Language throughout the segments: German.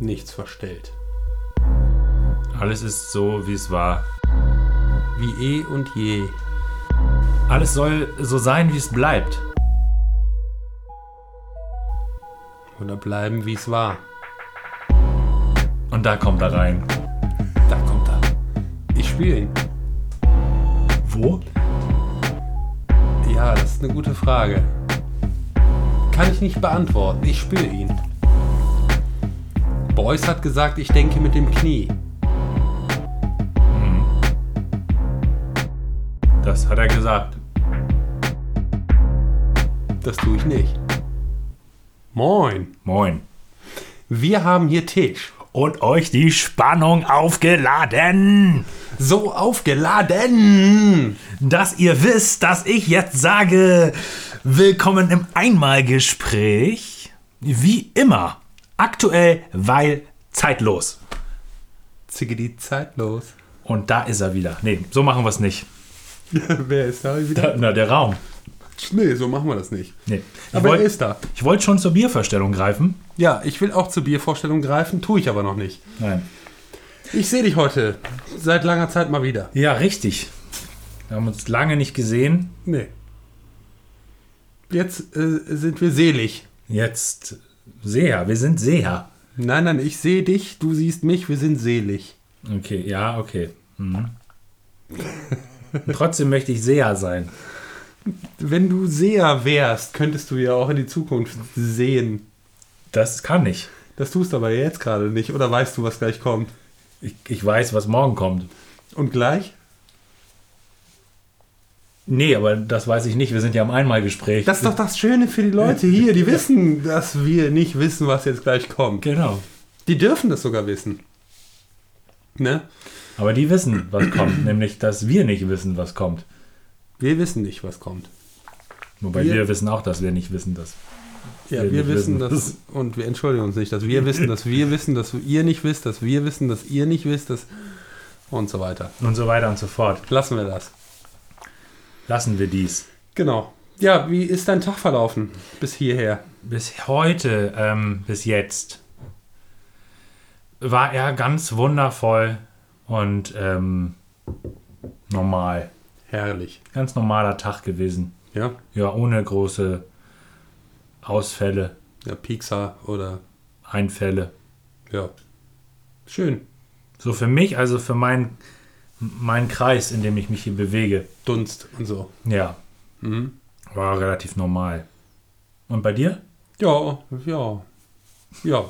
nichts verstellt. Alles ist so, wie es war. Wie eh und je. Alles soll so sein, wie es bleibt. Oder bleiben, wie es war. Und da kommt er rein. Da kommt er. Ich spiele ihn. Wo? Ja, das ist eine gute Frage. Kann ich nicht beantworten. Ich spiele ihn. Beuys hat gesagt, ich denke mit dem Knie. Das hat er gesagt. Das tue ich nicht. Moin. Moin. Wir haben hier Tisch. Und euch die Spannung aufgeladen. So aufgeladen. Dass ihr wisst, dass ich jetzt sage, willkommen im Einmalgespräch. Wie immer. Aktuell, weil zeitlos. Zicke die Zeit los. Und da ist er wieder. Nee, so machen wir es nicht. Wer ist da wieder? Da, na, der Raum. Nee, so machen wir das nicht. Nee. Ich Aber er wollte ist da. wollt schon zur Bierverstellung greifen. Ja, ich will auch zur Biervorstellung greifen, tue ich aber noch nicht. Nein. Ich sehe dich heute seit langer Zeit mal wieder. Ja, richtig. Wir haben uns lange nicht gesehen. Nee. Jetzt äh, sind wir selig. Jetzt Seher. Wir sind Seher. Nein, nein, ich sehe dich, du siehst mich, wir sind selig. Okay, ja, okay. Mhm. Trotzdem möchte ich Seher sein. Wenn du Seher wärst, könntest du ja auch in die Zukunft sehen. Das kann ich. Das tust du aber jetzt gerade nicht. Oder weißt du, was gleich kommt? ich. Ich weiß, was morgen kommt. Und gleich? Nee, aber das weiß ich nicht. Wir sind ja im Einmalgespräch. Das ist doch das Schöne für die Leute hier. Die wissen, dass wir nicht wissen, was jetzt gleich kommt. Genau. Die dürfen das sogar wissen. Ne? Aber die wissen, was kommt. nämlich, dass wir nicht wissen, was kommt. Wir wissen nicht, was kommt. Wobei Wir- wir, wissen auch, dass wir nicht wissen, dass. Ja, Wir wir, wissen wissen. das und wir entschuldigen uns nicht, dass wir wissen, dass wir wissen, dass ihr nicht wisst, dass wir wissen, dass ihr nicht wisst, dass und so weiter. Und so weiter und so fort. Lassen wir das. Lassen wir dies. Genau. Ja, wie ist dein Tag verlaufen bis hierher? Bis heute, ähm, bis jetzt, war er ganz wundervoll und ähm, normal. Herrlich. Ganz normaler Tag gewesen. Ja, Ja, ohne große Ausfälle, ja Pixar oder Einfälle. ja. Schön. So für mich, also für meinen meinen Kreis, in dem ich mich hier bewege, Dunst und so. ja, Mhm. war relativ normal. Und bei dir? Ja, ja. Ja,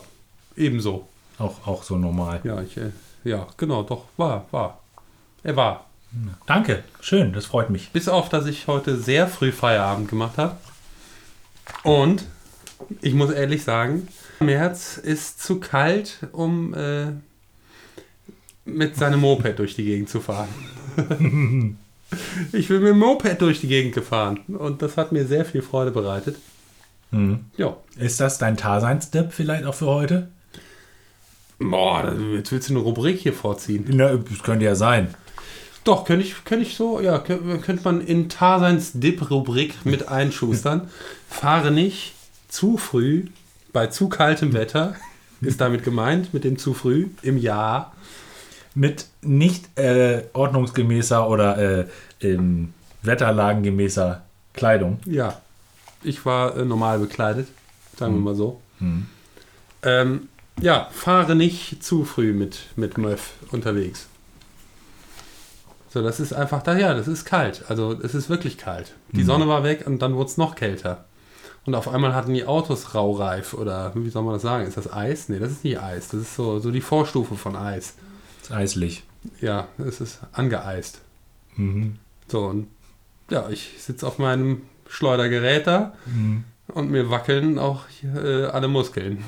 ebenso. Auch, auch so normal. Ja, ich, äh, ja, genau, doch, war, war. Er war. Danke, schön, das freut mich. Bis auf, dass ich heute sehr früh Feierabend gemacht habe. Und ich muss ehrlich sagen, März ist zu kalt, um äh, mit seinem Moped durch die Gegend zu fahren. ich bin mit dem Moped durch die Gegend gefahren und das hat mir sehr viel Freude bereitet. Mhm. Ja. Ist das dein Taseinstipp vielleicht auch für heute? Boah, jetzt willst du eine Rubrik hier vorziehen. Na, das könnte ja sein. Doch, könnte ich, könnte ich so, ja, kö- könnte man in Tarseins Dip-Rubrik mit einschustern. Fahre nicht zu früh bei zu kaltem Wetter, ist damit gemeint, mit dem zu früh im Jahr. Mit nicht äh, ordnungsgemäßer oder äh, ähm, wetterlagengemäßer Kleidung. Ja, ich war äh, normal bekleidet, sagen wir mal so. Hm. Ähm, ja, fahre nicht zu früh mit, mit Möff unterwegs. So, das ist einfach da, ja, das ist kalt. Also, es ist wirklich kalt. Die Mhm. Sonne war weg und dann wurde es noch kälter. Und auf einmal hatten die Autos Raureif oder wie soll man das sagen? Ist das Eis? Nee, das ist nicht Eis. Das ist so, so die Vorstufe von Eis. Ist eislich. Ja, es ist angeeist. Mhm. So, und ja, ich sitze auf meinem Schleudergerät da Mhm. und mir wackeln auch äh, alle Muskeln.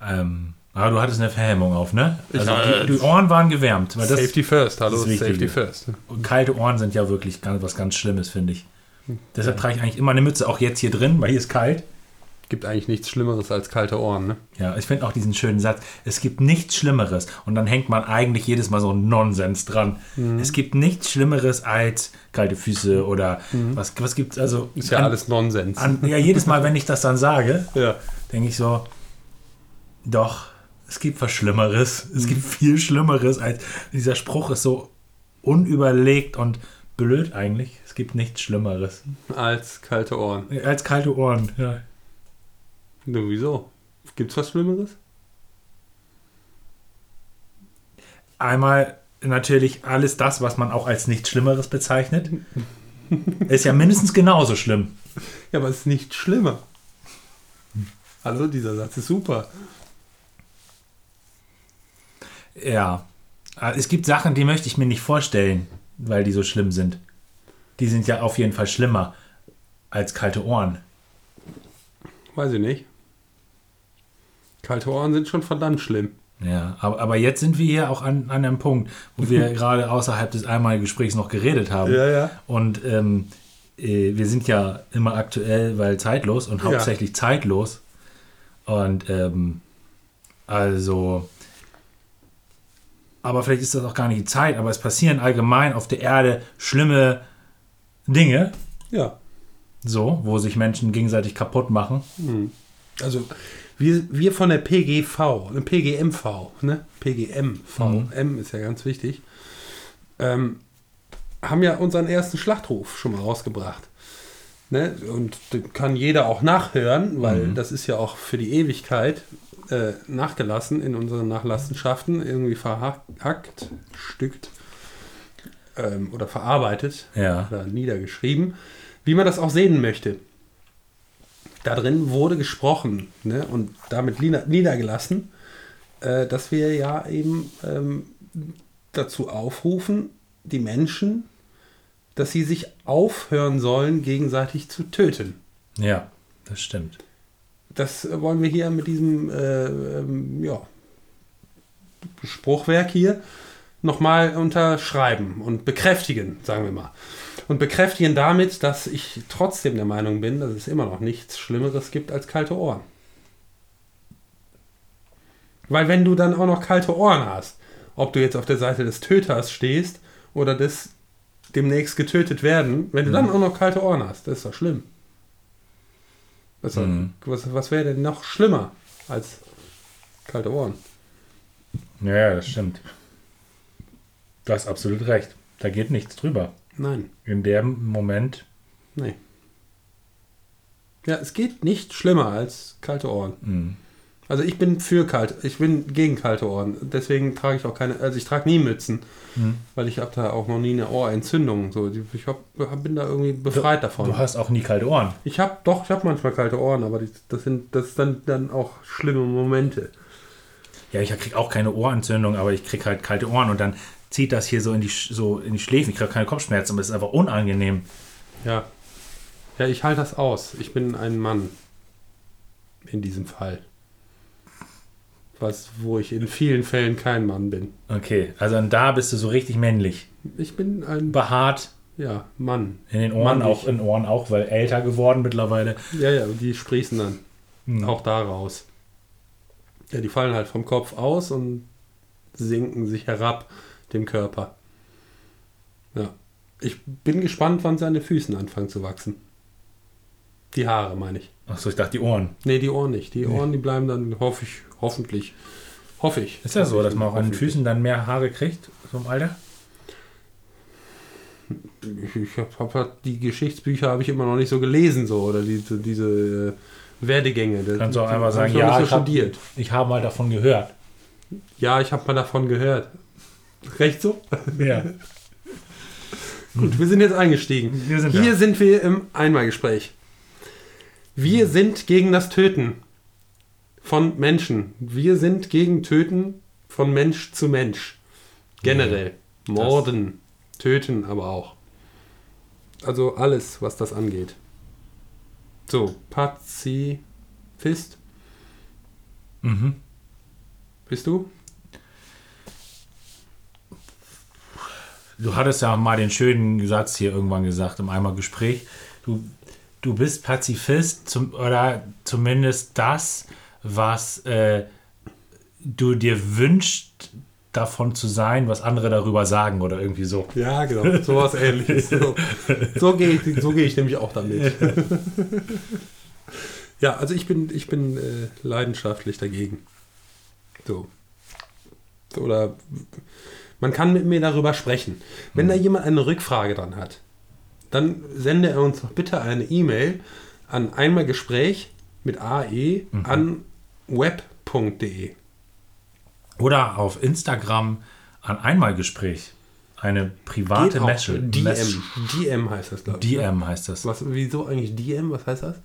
Ähm, aber du hattest eine Verhemmung auf, ne? Ich- Also äh, die, die Ohren waren gewärmt. Weil das, Safety first, hallo. Safety first. kalte Ohren sind ja wirklich ganz, was ganz Schlimmes, finde ich. Deshalb trage ich eigentlich immer eine Mütze, auch jetzt hier drin, weil hier ist kalt. Gibt eigentlich nichts Schlimmeres als kalte Ohren, ne? Ja, ich finde auch diesen schönen Satz, es gibt nichts Schlimmeres. Und dann hängt man eigentlich jedes Mal so einen Nonsens dran. Mhm. Es gibt nichts Schlimmeres als kalte Füße oder was, was gibt es also. Ist ja an, alles Nonsens. An, ja, jedes Mal, wenn ich das dann sage, ja. denke ich so, doch, Es gibt was Schlimmeres. Es gibt viel Schlimmeres als dieser Spruch ist so unüberlegt und blöd eigentlich. Es gibt nichts Schlimmeres. Als kalte Ohren. Als kalte Ohren, ja. Du, wieso? Gibt's was Schlimmeres? Einmal natürlich alles das, was man auch als nichts Schlimmeres bezeichnet. Ist ja mindestens genauso schlimm. Ja, aber es ist nicht schlimmer. Hallo, dieser Satz ist super. Ja. Es gibt Sachen, die möchte ich mir nicht vorstellen, weil die so schlimm sind. Die sind ja auf jeden Fall schlimmer als kalte Ohren. Weiß ich nicht. Kalte Ohren sind schon verdammt schlimm. Ja, aber, aber jetzt sind wir hier auch an, an einem Punkt, wo wir gerade außerhalb des einmaligen Gesprächs noch geredet haben. ja. Und ähm, äh, wir sind ja immer aktuell, weil zeitlos und Ja. hauptsächlich zeitlos. Und ähm, also, aber vielleicht ist das auch gar nicht die Zeit, aber es passieren allgemein auf der Erde schlimme Dinge, Ja. so, wo sich Menschen gegenseitig kaputt machen. Also wir, wir von der PGV, ne, PGMV, ne? PGMV, Mhm. M ist ja ganz wichtig, ähm, haben ja unseren ersten Schlachtruf schon mal rausgebracht. Ne? Und kann jeder auch nachhören, weil das ist ja auch für die Ewigkeit äh, nachgelassen in unseren Nachlassenschaften, irgendwie verhackt, stückt ähm, oder verarbeitet Ja. oder niedergeschrieben, wie man das auch sehen möchte. Da drin wurde gesprochen ne, und damit nieder- niedergelassen, äh, dass wir ja eben ähm, dazu aufrufen, die Menschen, dass sie sich aufhören sollen, gegenseitig zu töten. Ja, das stimmt. Das wollen wir hier mit diesem äh, ähm, ja, Spruchwerk hier nochmal unterschreiben und bekräftigen, sagen wir mal. Und bekräftigen damit, dass ich trotzdem der Meinung bin, dass es immer noch nichts Schlimmeres gibt als kalte Ohren. Weil wenn du dann auch noch kalte Ohren hast, ob du jetzt auf der Seite des Töters stehst oder des demnächst getötet werden, wenn du dann auch noch kalte Ohren hast, das ist doch schlimm. Was, Mhm. was, was wäre denn noch schlimmer als kalte Ohren? Ja, ja, das stimmt. Du hast absolut recht. Da geht nichts drüber. Nein, In dem Moment. nee. Ja, es geht nicht schlimmer als kalte Ohren. Mh. Also ich bin für kalt, ich bin gegen kalte Ohren. Deswegen trage ich auch keine, also ich trage nie Mützen, Mhm. weil ich habe da auch noch nie eine Ohrentzündung. So, ich hab, bin da irgendwie befreit davon. Du hast auch nie kalte Ohren. Ich habe doch, ich habe manchmal kalte Ohren, aber die, das sind das dann dann auch schlimme Momente. Ja, ich krieg auch keine Ohrentzündung, aber ich krieg halt kalte Ohren und dann zieht das hier so in die, so in die Schläfen. Ich krieg keine Kopfschmerzen, aber es ist einfach unangenehm. Ja. Ja, ich halte das aus. Ich bin ein Mann. In diesem Fall. Was, wo ich in vielen Fällen kein Mann bin. Okay, also da bist du so richtig männlich. Ich bin ein, Behaart ja, Mann. in den Ohren, Mannlich. auch in Ohren auch, weil älter geworden mittlerweile. Ja, ja, die sprießen dann Hm. auch da raus. Ja, die fallen halt vom Kopf aus und sinken sich herab dem Körper. Ja. Ich bin gespannt, wann seine Füßen anfangen zu wachsen. Die Haare, meine ich. Achso, ich dachte die Ohren. Nee, die Ohren nicht. Die Ohren, die bleiben dann, hoffe ich, hoffentlich. Hoffe ich. Ist ja so, dass man auch an den. Füßen dann mehr Haare kriegt, so im Alter? Ich, ich hab, hab, die Geschichtsbücher habe ich immer noch nicht so gelesen, so, oder diese, diese äh, Werdegänge. Kannst du auch hab sagen, ja, ich so hab-. Ich habe mal davon gehört. Ja, ich habe mal davon gehört. Recht so? Ja. Gut, wir sind jetzt eingestiegen. Wir sind Hier da. sind wir im Einmalgespräch. Wir sind gegen das Töten von Menschen. Wir sind gegen Töten von Mensch zu Mensch. Generell. Morden, töten aber auch. Also alles, was das angeht. So, Pazifist, Mhm. bist du? Du hattest ja mal den schönen Satz hier irgendwann gesagt im einmal Gespräch. Du, du bist Pazifist zum, oder zumindest das, was äh, du dir wünschst, davon zu sein, was andere darüber sagen oder irgendwie so. Ja, genau. Sowas ähnliches. So, so gehe ich, so geh ich nämlich auch damit. ja, also ich bin, ich bin äh, leidenschaftlich dagegen. So. Oder man kann mit mir darüber sprechen. Wenn da jemand eine Rückfrage dran hat, dann sende er uns doch bitte eine E-Mail an einmalgespräch mit AE an web.de. Oder auf Instagram ein Einmalgespräch. Eine private auch. Message. DM. DM heißt das, glaube ich. ne? DM heißt das. Was, wieso eigentlich DM? Was heißt das?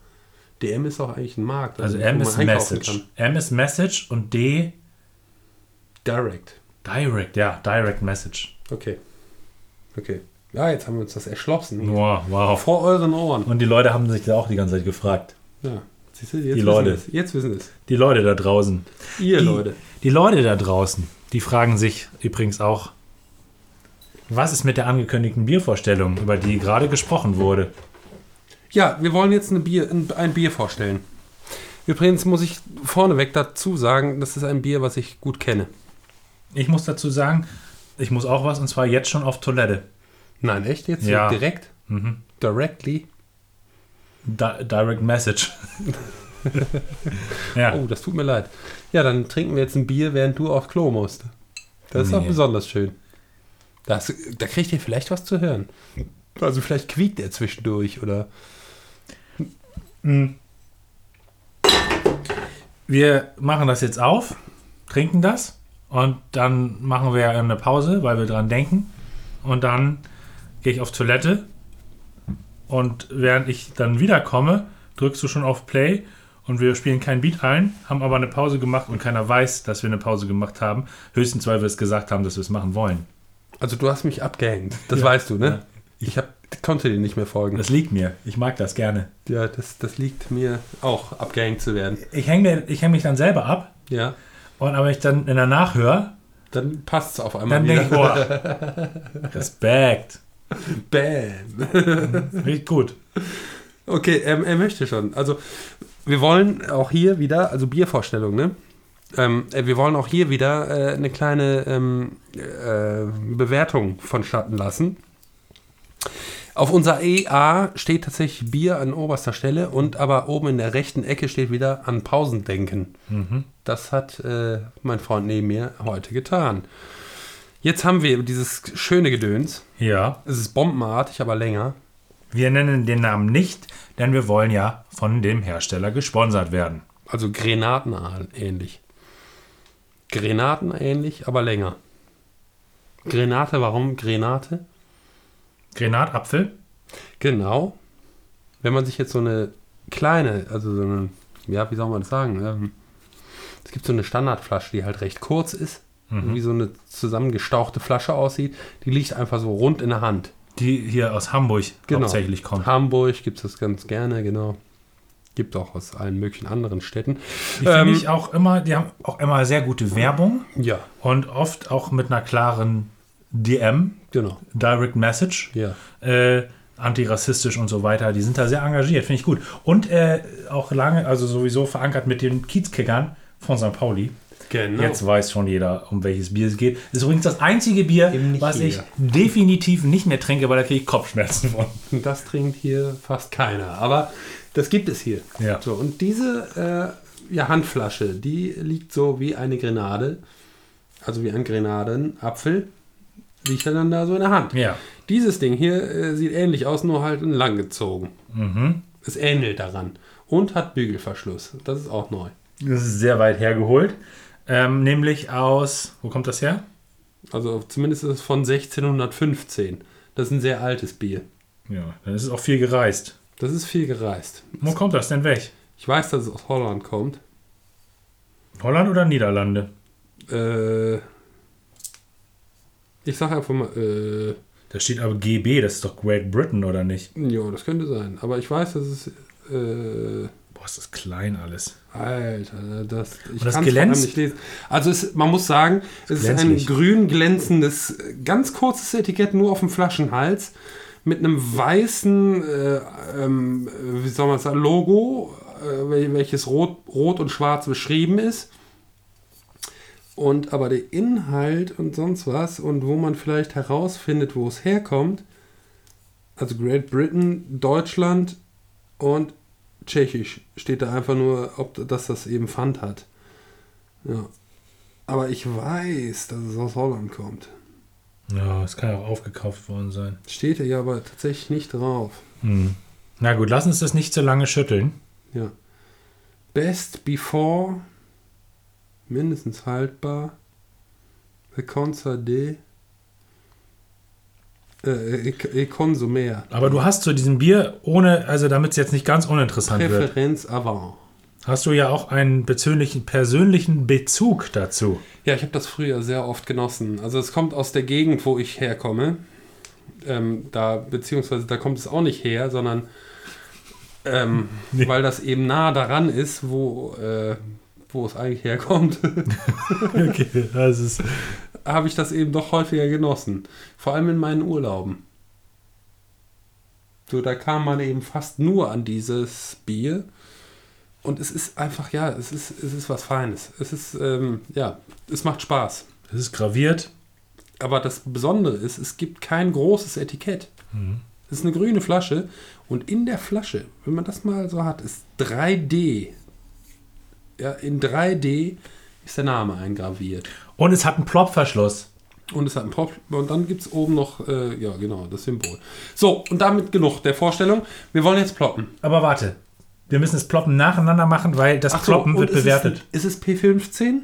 DM ist doch eigentlich ein Markt. Also wo M ist Message. M ist Message und D Direct. Direct. Ja, Direct Message. Okay. Okay. Ja, jetzt haben wir uns das erschlossen. Wow, wow. Vor euren Ohren. Und die Leute haben sich da auch die ganze Zeit gefragt. Ja. Siehst du, jetzt Die Leute. Wissen es. Jetzt wissen es. Die Leute da draußen. Ihr die, Leute. Die Leute da draußen, die fragen sich übrigens auch, was ist mit der angekündigten Biervorstellung, über die gerade gesprochen wurde? Ja, wir wollen jetzt Bier, ein Bier vorstellen. Übrigens muss ich vorneweg dazu sagen, das ist ein Bier, was ich gut kenne. Ich muss dazu sagen, ich muss auch was, und zwar jetzt schon auf Toilette. Nein, echt? Jetzt Ja. direkt? Mhm. Directly? Di Direct Message. ja. Oh, das tut mir leid. Ja, dann trinken wir jetzt ein Bier, während du aufs Klo musst. Das ist Nee. doch besonders schön. Das, da kriegt ihr vielleicht was zu hören. Also vielleicht quiekt er zwischendurch oder. Wir machen das jetzt auf, trinken das und dann machen wir eine Pause, weil wir dran denken. Und dann gehe ich auf Toilette und während ich dann wiederkomme, drückst du schon auf Play und wir spielen kein Beat ein, haben aber eine Pause gemacht und keiner weiß, dass wir eine Pause gemacht haben. Höchstens, weil wir es gesagt haben, dass wir es machen wollen. Also du hast mich abgehängt. Das Ja. weißt du, ne? Ja. Ich hab, konnte dir nicht mehr folgen. Das liegt mir. Ich mag das gerne. ja, das, das liegt mir auch, abgehängt zu werden. Ich hänge häng mich dann selber ab Ja. Und aber ich dann in der Nachhör, Dann passt es auf einmal dann denke ich, boah, Respekt. Bam. Richtig gut. Okay, er, er möchte schon. Also, wir wollen auch hier wieder, also Biervorstellung, ne? Ähm, äh, wir wollen auch hier wieder äh, eine kleine ähm, äh, Bewertung vonstatten lassen. Auf unserer EA steht tatsächlich Bier an oberster Stelle und aber oben in der rechten Ecke steht wieder an Pausen denken. Das hat äh, mein Freund neben mir heute getan. Jetzt haben wir dieses schöne Gedöns. Ja. Es ist bombenartig, aber länger. Wir nennen den Namen nicht, denn wir wollen ja von dem Hersteller gesponsert werden. Also Grenaten ähnlich. Grenaten ähnlich, aber länger. Grenate, warum Grenate? Grenatapfel? Genau. Wenn man sich jetzt so eine kleine, also so eine, ja, wie soll man das sagen? Ähm, es gibt so eine Standardflasche, die halt recht kurz ist, wie so eine zusammengestauchte Flasche aussieht. Die liegt einfach so rund in der Hand. Die hier aus Hamburg Genau. hauptsächlich kommt. Hamburg gibt es das ganz gerne, genau. Gibt auch aus allen möglichen anderen Städten. Die finde Ähm, ich auch immer, die haben auch immer sehr gute Werbung Ja, und oft auch mit einer klaren DM, genau. Direct Message, Ja. äh, antirassistisch und so weiter. Die sind da sehr engagiert, finde ich gut. Und äh, auch lange, also sowieso verankert mit den Kiezkickern von St. Pauli. Genau. Jetzt weiß schon jeder, um welches Bier es geht. Ist übrigens das einzige Bier, was ich jeder. definitiv nicht mehr trinke, weil da kriege ich Kopfschmerzen von. Das trinkt hier fast keiner. Aber das gibt es hier. Ja. So, und diese äh, ja, Handflasche, die liegt so wie eine Grenade, also wie ein Grenadenapfel, liegt dann da so in der Hand. Ja. Dieses Ding hier äh, sieht ähnlich aus, nur halt lang gezogen. Mhm. Es ähnelt daran. Und hat Bügelverschluss. Das ist auch neu. Das ist sehr weit hergeholt. Ähm, nämlich aus, wo kommt das her? Also zumindest ist es von 1615. Das ist ein sehr altes Bier. Ja, dann ist es auch viel gereist. Das ist viel gereist. Wo kommt das denn weg? Ich weiß, dass es aus Holland kommt. Holland oder Niederlande? Äh, ich sag einfach mal, äh, Da steht aber GB, das ist doch Great Britain, oder nicht? ja, das könnte sein. Aber ich weiß, dass es, äh, Boah, ist das klein alles. Alter, das, ich Und das kann's glänzt? nicht lesen. Also es, man muss sagen, es ist ein grün glänzendes, ganz kurzes Etikett nur auf dem Flaschenhals mit einem weißen, äh, ähm, wie soll man sagen, Logo, äh, wel- welches rot, rot und schwarz beschrieben ist. Und aber der Inhalt und sonst was und wo man vielleicht herausfindet, wo es herkommt, also Great Britain, Deutschland und Tschechisch steht da einfach nur, ob dass das eben Pfand hat. Ja. Aber ich weiß, dass es aus Holland kommt. Ja, es kann ja auch aufgekauft worden sein. Steht ja aber tatsächlich nicht drauf. Hm. Na gut, lass uns das nicht so lange schütteln. Ja. Best before, mindestens haltbar. Concert de. Äh, Konsumer. Aber du hast zu diesem Bier, ohne, also damit es jetzt nicht ganz uninteressant wird, Präferenz avant. hast du ja auch einen persönlichen, persönlichen Bezug dazu. Ja, ich habe das früher sehr oft genossen. Also es kommt aus der Gegend, wo ich herkomme. Ähm, da, beziehungsweise da kommt es auch nicht her, sondern ähm, Nee. weil das eben nah daran ist, wo, äh, wo es eigentlich herkommt, Okay, das ist. habe ich das eben doch häufiger genossen. Vor allem in meinen Urlauben. So, da kam man eben fast nur an dieses Bier. Und es ist einfach, ja, es ist, es ist was Feines. Es ist, ähm, ja, es macht Spaß. Das ist graviert. Aber das Besondere ist, es gibt kein großes Etikett. Es ist eine grüne Flasche und in der Flasche, wenn man das mal so hat, ist 3D. Ja, in 3D ist der Name eingraviert. Und es hat einen Plopverschluss. Und es hat einen Pop und dann gibt es oben noch, äh, ja genau, das Symbol. So, und damit genug der Vorstellung. Wir wollen jetzt ploppen. Aber warte. Wir müssen das Ploppen nacheinander machen, weil das Ach so, Ploppen wird ist es bewertet. ein- Ist es P15?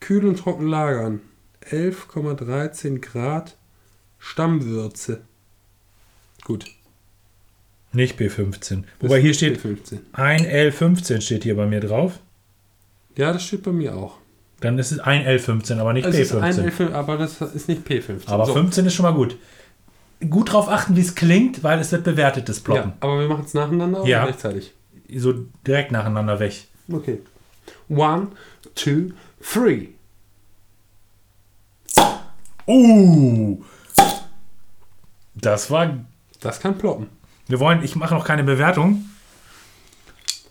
Kühl und trocken lagern. 11,13 Grad Stammwürze. Gut. Nicht B15. Wobei hier steht P15. ein L15 steht hier bei mir drauf. Ja, das steht bei mir auch. Dann ist es ein L15, aber nicht Es ist ein B15. L5, aber das ist nicht P15. aber So. 15 ist schon mal gut. Gut drauf achten, wie es klingt, weil es wird bewertet, das Ploppen. Ja, aber wir machen es nacheinander Ja. oder gleichzeitig? So direkt nacheinander weg. Okay. One, two, three. Uh! Das war. Das kann ploppen. Wir wollen, ich mache noch keine Bewertung,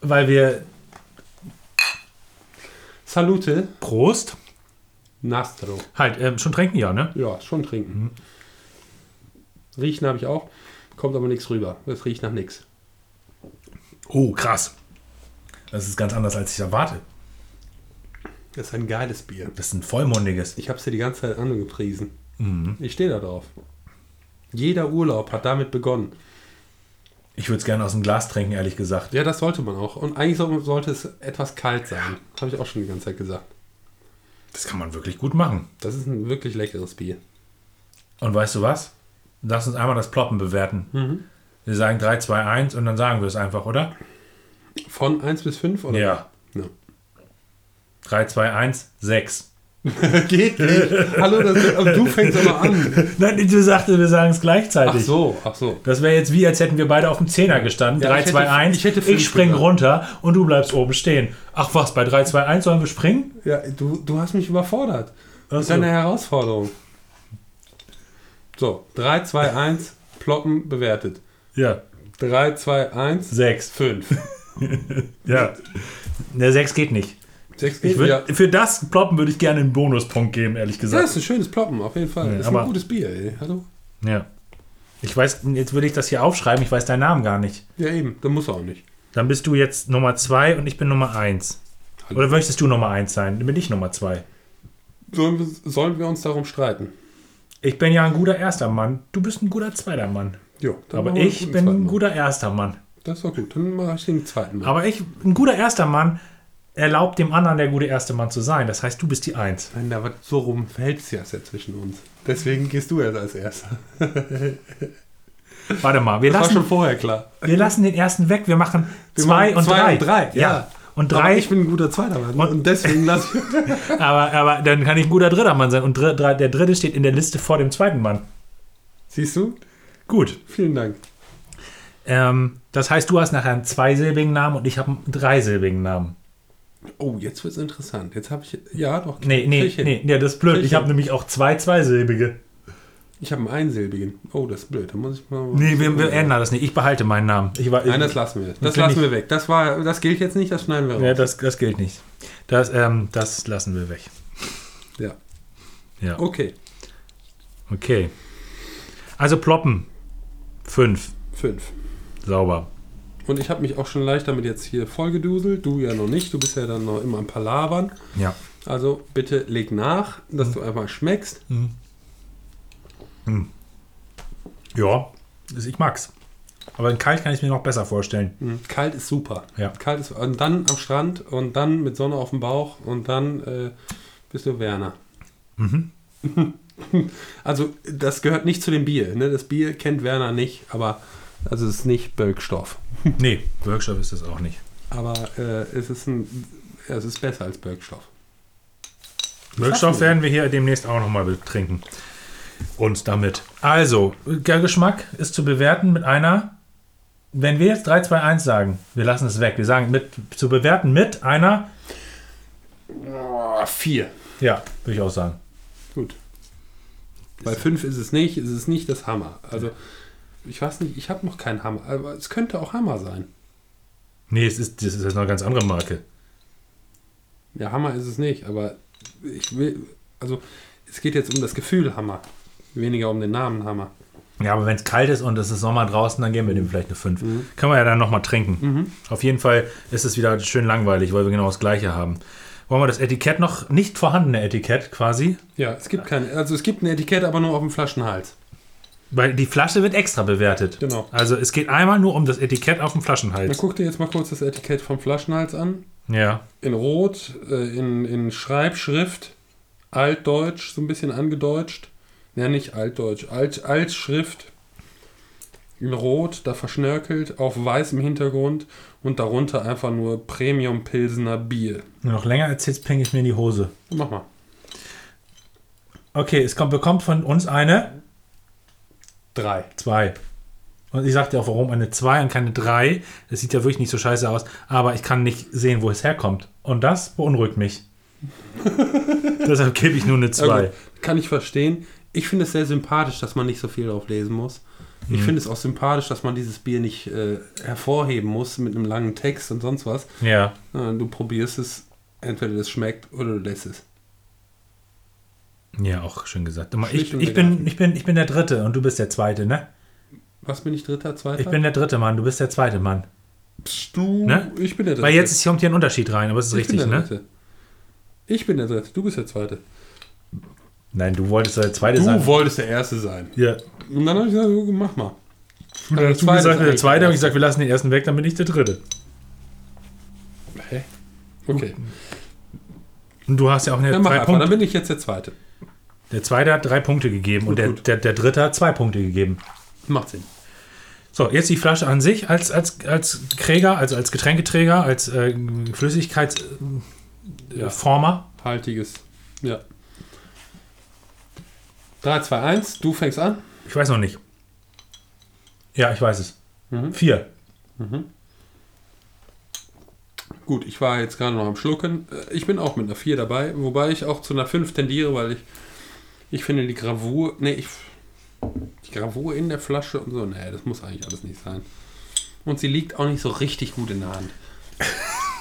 weil wir. Salute. Prost. Nastro. Halt, ähm, schon trinken ja, ne? Ja, schon trinken. Riechen habe ich auch. Kommt aber nichts rüber. Es riecht nach nichts. Oh, krass. Das ist ganz anders, als ich erwarte. Das ist ein geiles Bier. Das ist ein vollmundiges. Ich habe es dir die ganze Zeit angepriesen. Ich stehe da drauf. Jeder Urlaub hat damit begonnen. Ich würde es gerne aus dem Glas trinken, ehrlich gesagt. Ja, das sollte man auch. Und eigentlich soll- sollte es etwas kalt sein. Habe ich auch schon die ganze Zeit gesagt. Das kann man wirklich gut machen. Das ist ein wirklich leckeres Bier. Und weißt du was? Lass uns einmal das Ploppen bewerten. Mhm. Wir sagen 3, 2, 1 und dann sagen wir es einfach, oder? Von 1 bis 5 oder? Ja. Ja. 3, 2, 1, 6. Geht nicht. Hallo, das, du fängst aber an. Nein, du sagtest, wir sagen es Ach gleichzeitig. so, ach so. Das wäre jetzt wie, als hätten wir beide auf dem Zehner gestanden. Ja, 3, ich hätte- 2, 1. ich hätte fünf spring gesagt. runter und du bleibst oben stehen. Ach was, bei 3, 2, 1 sollen wir springen? Ja, du, du hast mich überfordert. Ach Das ist so. eine Herausforderung. So, 3, 2, 1, ploppen bewertet. Ja, 3, 2, 1, 6. 5. Ja. Der 6 geht nicht. 6 Ich würd, ja. Für das Ploppen würde ich gerne einen Bonuspunkt geben, ehrlich Ja, gesagt. ist ein schönes Ploppen, auf jeden Fall. Ja, ist ein gutes Bier, ey. Hallo? Ja. Ich weiß, jetzt würde ich das hier aufschreiben, ich weiß deinen Namen gar nicht. Ja, eben. Da muss er auch nicht. Dann bist du jetzt Nummer 2 und ich bin Nummer 1. Hallo. Oder möchtest du Nummer 1 sein? Dann bin ich Nummer 2. Sollen wir, sollen wir uns darum streiten? Ich bin ja ein guter erster Mann. Du bist ein guter zweiter Mann. Jo, dann Aber ich bin ein guter erster Mann. Das war gut. Dann mache ich den zweiten Mal. Aber ich, ein guter erster Mann erlaubt dem anderen der gute erste Mann zu sein. Das heißt, du bist die Eins. Nein, aber so rum verhält es ja zwischen uns. Deswegen gehst du jetzt als Erster. Warte mal, wir Das war lassen, schon vorher klar. wir lassen den ersten weg. Wir machen Wir zwei, machen und, zwei drei. und drei, ja. Und Aber drei, ich bin ein guter Zweiter Mann. Und, deswegen lasse ich. aber, aber dann kann ich ein guter dritter Mann sein. Und dr drei, der dritte steht in der Liste vor dem zweiten Mann. Siehst du? Gut. Vielen Dank. Ähm, das heißt, du hast nachher einen zweisilbigen Namen und ich habe einen dreisilbigen Namen. Oh, jetzt wird es interessant. Jetzt habe ich. Ja, doch. Nee, nee, nee, nee, das ist blöd. Krieg ich habe nämlich auch zwei zweisilbige. Ich habe einen einsilbigen. Oh, das ist blöd. Da muss ich mal. Nee, wir, wir ändern das nicht. Ich behalte meinen Namen. Ich war, Nein, das lassen wir. Das lassen wir weg. Das, war, das gilt jetzt nicht, das schneiden wir raus. ja, das, das gilt nicht. Das, ähm, das lassen wir weg. Ja. Ja. Okay. Okay. Also ploppen. Fünf. Fünf. Sauber. Und ich habe mich auch schon leicht damit jetzt hier vollgeduselt. Du ja noch nicht. Du bist ja dann noch immer am Palavern. Ja. Also bitte leg nach, dass du einfach schmeckst. Ja, also ich mag's. Aber in kalt kann ich mir noch besser vorstellen. Mhm. Kalt ist super. Ja. Kalt ist und dann am Strand und dann mit Sonne auf dem Bauch und dann äh, bist du Werner. Mhm. Also das gehört nicht zu dem Bier. Ne? Das Bier kennt Werner nicht, aber also es ist nicht Bölkstoff. Nee, Workshop ist das auch nicht. Aber äh, es ist ein, es ist besser als Bölkstoff. Wirkstoff werden wir hier demnächst auch nochmal betrinken. Uns damit. Also, der Geschmack ist zu bewerten mit einer. Wenn wir jetzt 3, 2, 1 sagen, wir lassen es weg. Wir sagen mit, zu bewerten mit einer. Oh, vier. Ja, würde ich auch sagen. Gut. Bei fünf ist es nicht, es ist nicht das Hammer. Also ich weiß nicht, ich habe noch keinen Hammer, aber es könnte auch Hammer sein. Nee, es ist, das ist jetzt eine ganz andere Marke. Ja, Hammer ist es nicht, aber ich will, also es geht jetzt um das Gefühl Hammer, weniger um den Namen Hammer. Ja, aber wenn es kalt ist und es ist Sommer draußen, dann geben wir dem vielleicht eine 5. Können wir ja dann nochmal trinken. Auf jeden Fall ist es wieder schön langweilig, weil wir genau das gleiche haben. Wollen wir das Etikett noch, nicht vorhandene Etikett quasi, Ja, es gibt keine, also es gibt ein Etikett, aber nur auf dem Flaschenhals. Weil die Flasche wird extra bewertet. Genau. Also es geht einmal nur um das Etikett auf dem Dann Flaschenhals. guck dir jetzt mal kurz das Etikett vom Flaschenhals an. Ja. In Rot, äh, in, in Schreibschrift, Altdeutsch, so ein bisschen angedeutscht. Ja, nicht Altdeutsch, Alt, Altschrift. In Rot, da verschnörkelt, auf weißem Hintergrund und darunter einfach nur Premium Pilsener Bier. Noch länger erzählst, pinge ich mir in die Hose. Mach mal. Okay, es kommt, bekommt von uns eine Drei. 2. Und ich sagte auch, warum eine 2 und keine 3. Das sieht ja wirklich nicht so scheiße aus, aber ich kann nicht sehen, wo es herkommt. Und das beunruhigt mich. Deshalb gebe ich nur eine 2. Also, kann ich verstehen. Ich finde es sehr sympathisch, dass man nicht so viel drauf lesen muss. Ich finde es auch sympathisch, dass man dieses Bier nicht äh, hervorheben muss mit einem langen Text und sonst was. Ja. Ja, Du probierst es, entweder das schmeckt oder du lässt es. Ja, auch schön gesagt. Ich, und ich, bin, ich, bin, ich bin der Dritte und du bist der Zweite, ne? Was bin ich, dritter, zweiter? Ich bin der dritte Mann, du bist der zweite Mann. Psst, du, Ne? ich bin der dritte. Weil jetzt kommt hier ein Unterschied rein, aber es ist ich richtig, bin der ne? dritte. Ich bin der dritte, du bist der zweite. Nein, du wolltest der zweite Du sein. wolltest der erste sein. Ja. Und dann habe ich gesagt, du, mach mal. Und dann der hast du gesagt, der zweite, habe ich gesagt, wir lassen den ersten weg, dann bin ich der dritte. Hä? Okay, Und du hast ja auch eine dann mach drei einfach, dann Punkte. bin ich jetzt der zweite. Der zweite hat drei Punkte gegeben und Gut, der, gut. der, der dritte hat zwei Punkte gegeben. Macht Sinn. So, jetzt die Flasche an sich als, als, als Träger, also als Getränketräger, als äh, Flüssigkeitsformer. Ja. Former. Haltiges. Ja. 3, 2, 1, du fängst an. Ich weiß noch nicht. Ja, ich weiß es. Mhm. Vier. Gut, ich war jetzt gerade noch am Schlucken. Äh, Ich bin auch mit einer 4 dabei, wobei ich auch zu einer 5 tendiere, weil ich, ich finde die Gravur, nee, ich, die Gravur in der Flasche und so, nee, das muss eigentlich alles nicht sein. Und sie liegt auch nicht so richtig gut in der Hand.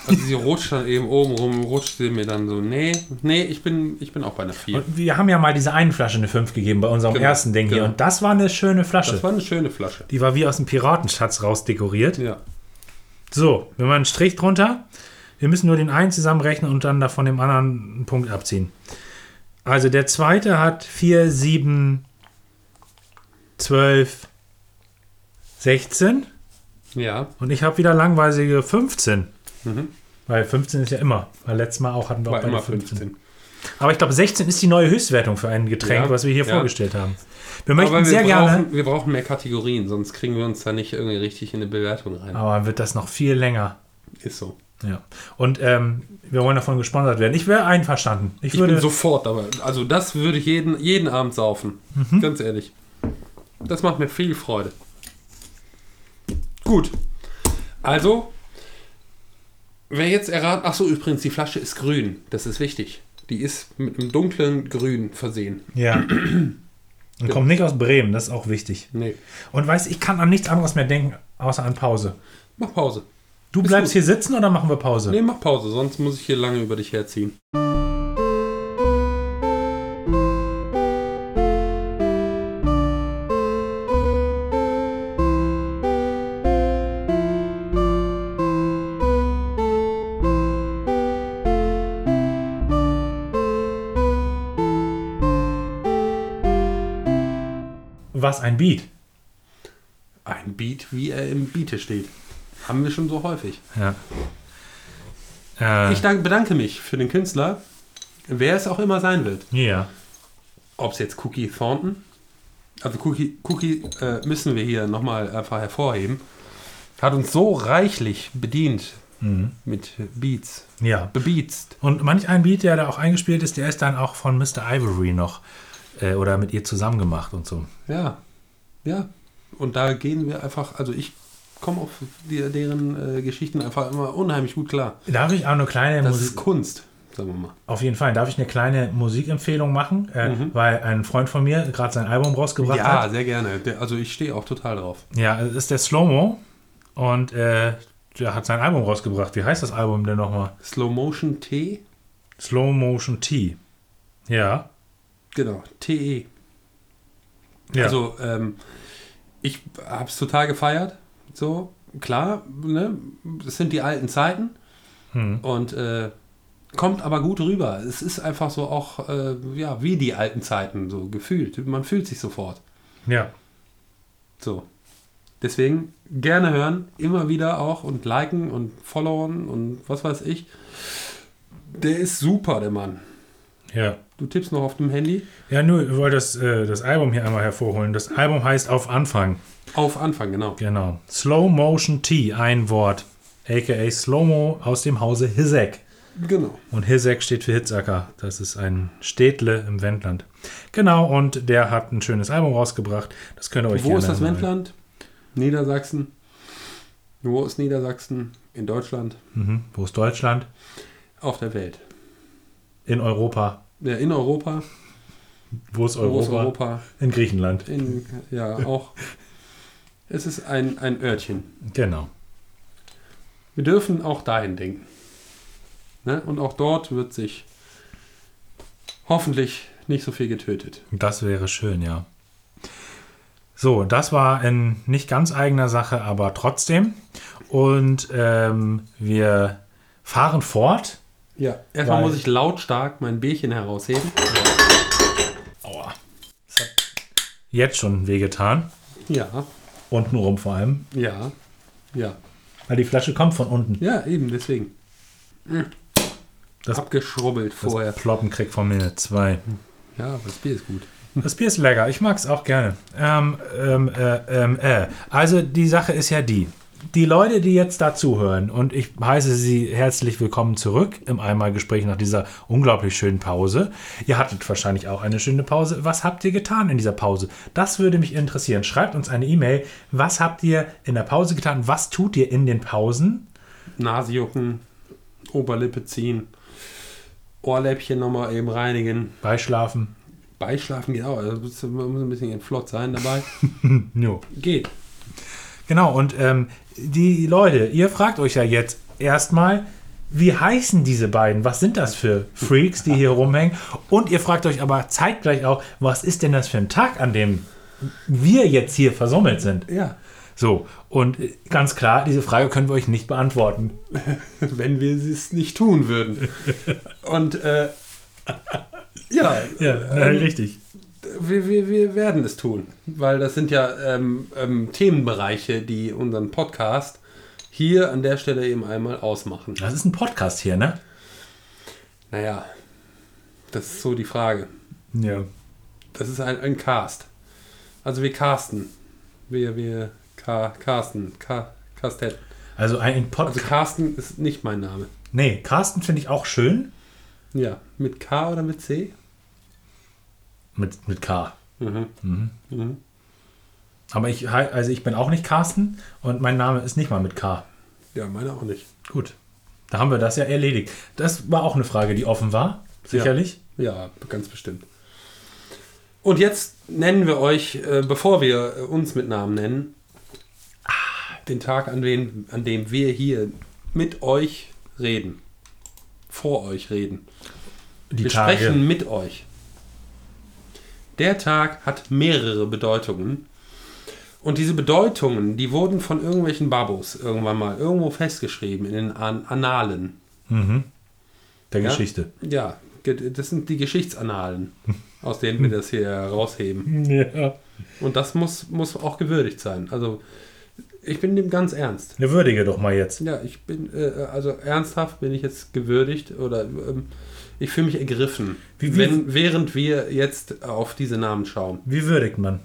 Also sie rutscht dann eben oben rum, rutscht sie mir dann so, nee, nee, ich bin, ich bin auch bei einer 4. Und wir haben ja mal diese einen Flasche eine 5 gegeben bei unserem Genau, ersten Ding hier. genau. Und das war eine schöne Flasche. Das war eine schöne Flasche. Die war wie aus dem Piratenschatz rausdekoriert. Ja. So, wenn wir einen Strich drunter, wir müssen nur den einen zusammenrechnen und dann davon dem anderen einen Punkt abziehen. Also der zweite hat 4, 7, 12, 16 Ja. und ich habe wieder langweilige 15. Mhm. Weil 15 ist ja immer. Weil letztes Mal auch hatten wir auch War bei immer 15. 15. Aber ich glaube, 16 ist die neue Höchstwertung für ein Getränk, Ja, was wir hier ja. vorgestellt haben. Wir möchten wir sehr brauchen, gerne, wir brauchen mehr Kategorien, sonst kriegen wir uns da nicht irgendwie richtig in eine Bewertung rein. aber wird das noch viel länger. Ist so. Ja. Und ähm, wir wollen davon gesponsert werden. Ich wäre einverstanden. Ich, Ich würde bin sofort dabei. Also das würde ich jeden, jeden Abend saufen. Mhm. Ganz ehrlich. Das macht mir viel Freude. Gut. Also, wer jetzt erraten... Ach so, übrigens, die Flasche ist grün. Das ist wichtig. Die ist mit einem dunklen Grün versehen. Ja. Und kommt nicht aus Bremen, das ist auch wichtig. Nee. Und weißt ich kann an nichts anderes mehr denken, außer an Pause. Mach Pause. Du Ist bleibst gut. hier sitzen oder machen wir Pause? Nee, mach Pause, sonst muss ich hier lange über dich herziehen. Was ein Beat? Ein Beat, wie er im Beate steht. Haben wir schon so häufig. Ja. Äh, Ich dank, bedanke mich für den Künstler, wer es auch immer sein wird. ja. Ob es jetzt Cookie Thornton, also Cookie, Cookie äh, müssen wir hier nochmal einfach hervorheben, hat uns so reichlich bedient mit Beats, Ja. bebeatst. Und manch ein Beat, der da auch eingespielt ist, der ist dann auch von Mr. Ivory noch äh, oder mit ihr zusammen gemacht und so. Ja, ja. Und da gehen wir einfach, also ich komme auf die, deren äh, Geschichten einfach immer unheimlich gut klar. Darf ich auch eine kleine Das Musik, ist Kunst, sagen wir mal. auf jeden Fall, darf ich eine kleine Musikempfehlung machen, äh, weil ein Freund von mir gerade sein Album rausgebracht Ja, hat. sehr gerne. Der, also ich stehe auch total drauf. Ja, es ist der Slow-Mo und äh, der hat sein Album rausgebracht. Wie heißt das Album denn nochmal? Slow Motion T, Slow Motion T. Ja. genau, TE. ja. Also ähm, ich habe es total gefeiert. So, klar, ne? Das sind die alten Zeiten. Hm. Und äh, kommt aber gut rüber. Es ist einfach so auch, äh, ja, wie die alten Zeiten, so gefühlt. Man fühlt sich sofort. ja. So. Deswegen gerne hören, immer wieder auch und liken und followen und was weiß ich. Der ist super, der Mann. Ja. Du tippst noch auf dem Handy? Ja, nur, ich wollte das, äh, das Album hier einmal hervorholen. Das Album heißt Auf Anfang. Auf Anfang, genau. Genau. Slow Motion T, ein Wort. AKA Slow-Mo aus dem Hause Hisek. Genau. Und Hisek steht für Hitzacker. Das ist ein Städtle im Wendland. Genau, und der hat ein schönes Album rausgebracht. Das könnt ihr euch Wo gerne ist das mal- Wendland? Niedersachsen. Wo ist Niedersachsen? In Deutschland. Mhm. Wo ist Deutschland? Auf der Welt. In Europa. Ja, in Europa. Wo ist Wo Europa? ist Europa? In Griechenland. In, ja, auch. Es ist ein, ein Örtchen. Genau. Wir dürfen auch dahin denken. Ne? Und auch dort wird sich hoffentlich nicht so viel getötet. Das wäre schön, ja. So, das war in nicht ganz eigener Sache, aber trotzdem. Und ähm, wir fahren fort. Ja, erstmal muss ich lautstark mein Bierchen herausheben. Aua. Das hat jetzt schon wehgetan. Ja, Untenrum vor allem. ja, ja. Weil die Flasche kommt von unten. Ja, eben, deswegen. Das- Abgeschrubbelt Das vorher. Ploppen kriegt von mir 2. Ja, aber das Bier ist gut. Das Bier ist lecker. Ich mag es auch gerne. Ähm, ähm, äh, ähm, äh. Also die Sache ist ja die. Die Leute, die jetzt da zuhören, und ich heiße Sie herzlich willkommen zurück im Einmalgespräch nach dieser unglaublich schönen Pause. Ihr hattet wahrscheinlich auch eine schöne Pause. Was habt ihr getan in dieser Pause? Das würde mich interessieren. Schreibt uns eine E-Mail. Was habt ihr in der Pause getan? Was tut ihr in den Pausen? Nase jucken, Oberlippe ziehen, Ohrläppchen nochmal eben reinigen. Beischlafen? Beischlafen geht auch. Also muss- man muss ein bisschen flott sein dabei. Jo. Geht. Genau, und ähm, die Leute, ihr fragt euch ja jetzt erstmal, wie heißen diese beiden? Was sind das für Freaks, die hier rumhängen? Und ihr fragt euch aber zeitgleich auch, was ist denn das für ein Tag, an dem wir jetzt hier versammelt sind? Ja. So, und äh, ganz klar, diese Frage können wir euch nicht beantworten. Wenn wir es nicht tun würden. Und äh, ja, Ja, richtig. Wir, wir, wir werden es tun. Weil das sind ja ähm, ähm, Themenbereiche, die unseren Podcast hier an der Stelle eben einmal ausmachen. Das ist ein Podcast hier, ne? Naja, das ist so die Frage. Ja. Das ist ein, ein Cast. Also wir casten. Wir, wir ca casten. Ca Castett. Also ein Also Podcast. Carsten ist nicht mein Name. nee, Carsten finde ich auch schön. Ja, mit K oder mit C? Mit, mit K. Mhm. Mhm. Aber ich, also ich bin auch nicht Carsten und mein Name ist nicht mal mit K. Ja, meine auch nicht. Gut. Da haben wir das ja erledigt. Das war auch eine Frage, die offen war. Sicherlich. Ja, ganz bestimmt. Und jetzt nennen wir euch, äh, bevor wir äh, uns mit Namen nennen, ah, den Tag, an, wen, an dem wir hier mit euch reden. Vor euch reden. Die wir Tage. sprechen mit euch. Der Tag hat mehrere Bedeutungen. Und diese Bedeutungen, die wurden von irgendwelchen Babos irgendwann mal irgendwo festgeschrieben in den An Annalen. Mhm. Der Ja? Geschichte. Ja, das sind die Geschichtsannalen, aus denen wir das hier rausheben. Ja. Und das muss, muss auch gewürdigt sein. Also ich bin dem ganz ernst. Eine würdige doch mal jetzt. Ja, ich bin, äh, also ernsthaft bin ich jetzt gewürdigt oder ähm, ich fühle mich ergriffen, Wie- wie- wenn, während wir jetzt auf diese Namen schauen. Wie würdigt man?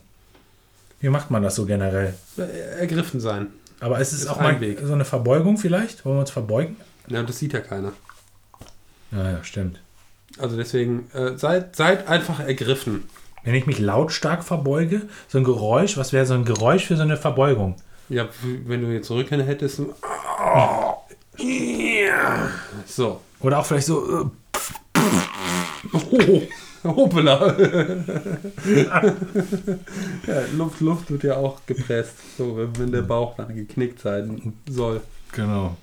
Wie macht man das so generell? Äh, ergriffen sein. Aber es ist, Ist auch mal Weg. so eine Verbeugung vielleicht? Wollen wir uns verbeugen? Ja, das sieht ja keiner. Ja, ja, stimmt. Also deswegen, äh, seid, seid einfach ergriffen. Wenn ich mich lautstark verbeuge, so ein Geräusch, was wäre so ein Geräusch für so eine Verbeugung? Ja, wenn du jetzt Rücken hättest. so- So. Oder auch vielleicht so, äh, Oh, hoppala. ja, Luft, Luft wird ja auch gepresst, so wenn, der Bauch dann geknickt sein soll. genau.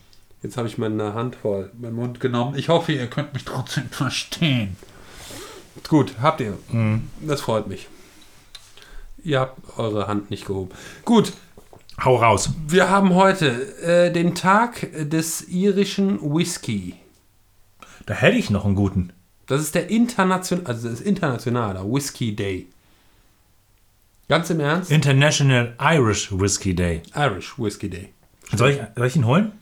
Jetzt habe ich meine Hand voll, meinen Mund genommen. Ich hoffe, ihr könnt mich trotzdem verstehen. Gut, habt ihr. Das freut mich. Ihr habt eure Hand nicht gehoben. Gut, Hau raus. wir haben heute äh, den Tag des irischen Whisky. Da hätte ich noch einen guten. Das ist der international, also das ist internationaler Whisky Day. Ganz im Ernst? International Irish Whiskey Day. Irish Whisky Day. Soll ich, soll ich ihn holen?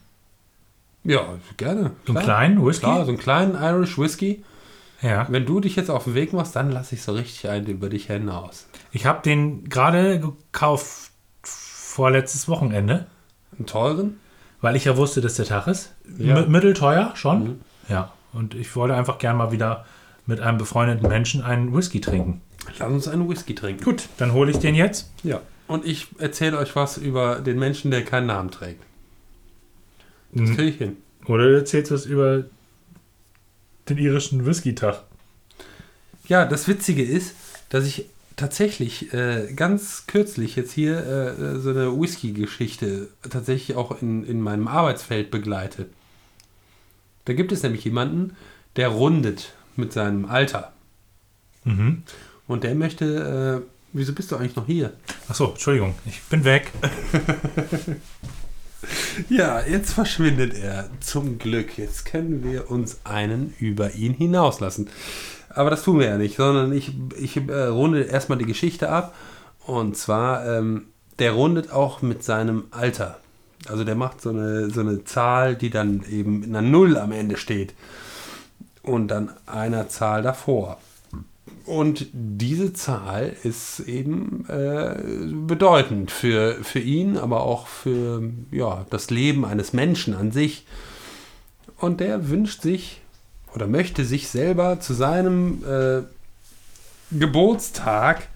Ja, gerne. So einen kleinen Whisky? Klar, so einen kleinen Irish Whisky. Ja. Wenn du dich jetzt auf den Weg machst, dann lasse ich so richtig einen über dich hinaus. Ich habe den gerade gekauft vorletztes Wochenende, Einen teuren? weil ich ja wusste, dass der Tag ist. Ja. M- Mittelteuer schon. Ja. Und ich wollte einfach gern mal wieder mit einem befreundeten Menschen einen Whisky trinken. Lass uns einen Whisky trinken. Gut, dann hole ich den jetzt. Ja. Und ich erzähle euch was über den Menschen, der keinen Namen trägt. Das Mhm. kriege ich hin. Oder du erzählst was über den irischen Whisky-Tag. Ja, das Witzige ist, dass ich tatsächlich äh, ganz kürzlich jetzt hier äh, so eine Whisky-Geschichte tatsächlich auch in, in meinem Arbeitsfeld begleite. Da gibt es nämlich jemanden, der rundet mit seinem Alter. Mhm. Und der möchte, äh, wieso bist du eigentlich noch hier? Achso, Entschuldigung, ich bin weg. Ja, jetzt verschwindet er. Zum Glück. Jetzt können wir uns einen über ihn hinauslassen. Aber das tun wir ja nicht, sondern ich, ich äh, runde erstmal die Geschichte ab. Und zwar, ähm, der rundet auch mit seinem Alter. Also der macht so eine, so eine Zahl, die dann eben in einer Null am Ende steht. Und dann einer Zahl davor. Und diese Zahl ist eben äh, bedeutend für, für ihn, aber auch für ja, das Leben eines Menschen an sich. Und der wünscht sich oder möchte sich selber zu seinem äh, Geburtstag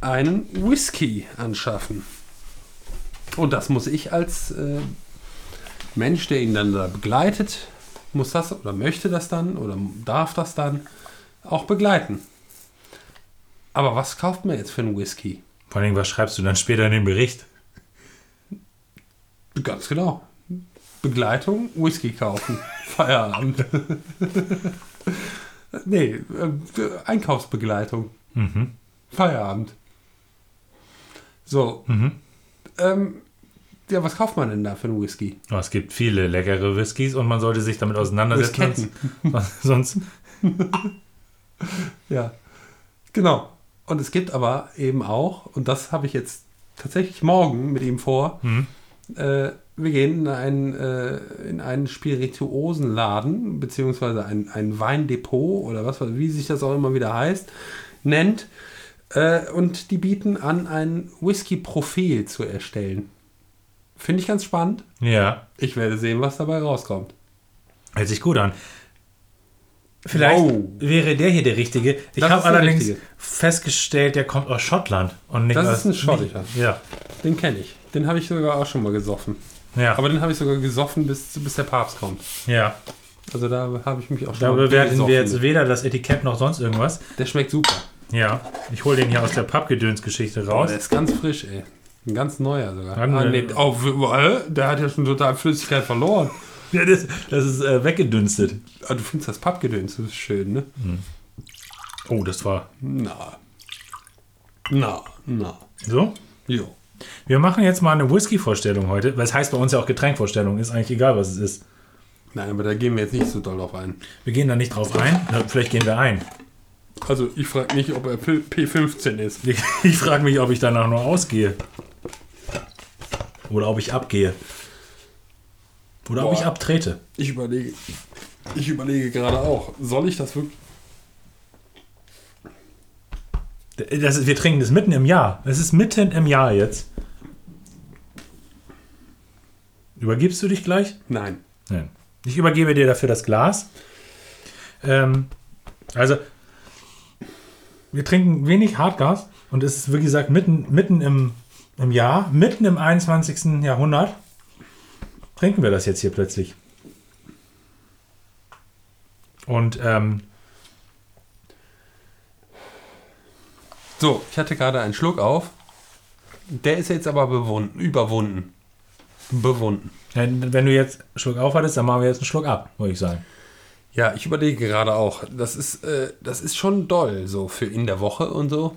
einen Whisky anschaffen. Und das muss ich als äh, Mensch, der ihn dann da begleitet, muss das oder möchte das dann oder darf das dann auch begleiten. Aber was kauft man jetzt für einen Whisky? Vor allem, was schreibst du dann später in den Bericht? Ganz genau. Begleitung, Whisky kaufen. Feierabend. nee, äh, Einkaufsbegleitung. Mhm. Feierabend. So. Mhm. Ähm, ja, was kauft man denn da für einen Whisky? Oh, es gibt viele leckere Whiskys und man sollte sich damit auseinandersetzen. Sonst, Ja. Genau. Und es gibt aber eben auch, und das habe ich jetzt tatsächlich morgen mit ihm vor, Mhm. äh, wir gehen in einen, äh, in einen Spirituosenladen, beziehungsweise ein, ein Weindepot oder was, wie sich das auch immer wieder heißt, nennt. Äh, und die bieten an, ein Whisky-Profil zu erstellen. Finde ich ganz spannend. ja, Ich werde sehen, was dabei rauskommt. hört sich gut an. Vielleicht Wow. wäre der hier der richtige. Ich habe allerdings richtige. festgestellt, der kommt aus Schottland und nicht Das aus ist ein schottischer. Ja, Den kenne ich. Den habe ich sogar auch schon mal gesoffen. ja, Aber den habe ich sogar gesoffen, bis, bis der Papst kommt. ja. Also da habe ich mich auch schon Da bewerten wir jetzt weder das Etikett noch sonst irgendwas. Der schmeckt super. Ja, ich hole den hier aus der Pappgedöns-Geschichte Oh, raus. der ist ganz frisch, ey. Ein ganz neuer sogar. Dann, ah, nee, oh, äh, der hat ja schon total Flüssigkeit verloren. Ja, das, das ist äh, weggedünstet. Ah, du findest das Pappgedöns, das ist schön, ne? Oh, das war Na. Na, na. so. Jo. Wir machen jetzt mal eine Whisky-Vorstellung heute. Was heißt bei uns ja auch Getränkvorstellung. Ist eigentlich egal, was es ist. Nein, aber da gehen wir jetzt nicht so doll drauf ein. Wir gehen da nicht drauf ein. Na, vielleicht gehen wir ein. Also ich frage nicht, ob er P15 ist. Ich, ich frage mich, ob ich danach nur ausgehe. Oder ob ich abgehe. Oder ob Boah. ich abtrete. Ich überlege. Ich überlege gerade auch. Soll ich das wirklich. Das ist, wir trinken das mitten im Jahr. Es ist mitten im Jahr jetzt. Übergibst du dich gleich? Nein. Nein. Ich übergebe dir dafür das Glas. Ähm, also, wir trinken wenig Hartgas und es ist, wie gesagt, mitten, mitten im, im Jahr, mitten im 21. Jahrhundert, trinken wir das jetzt hier plötzlich. Und ähm, So, ich hatte gerade einen Schluck auf. Der ist jetzt aber bewunden, überwunden. Bewunden. wenn du jetzt einen Schluck aufhattest, dann machen wir jetzt einen Schluck ab, würde ich sagen. Ja, ich überlege gerade auch. Das ist, äh, das ist schon doll, so für in der Woche und so.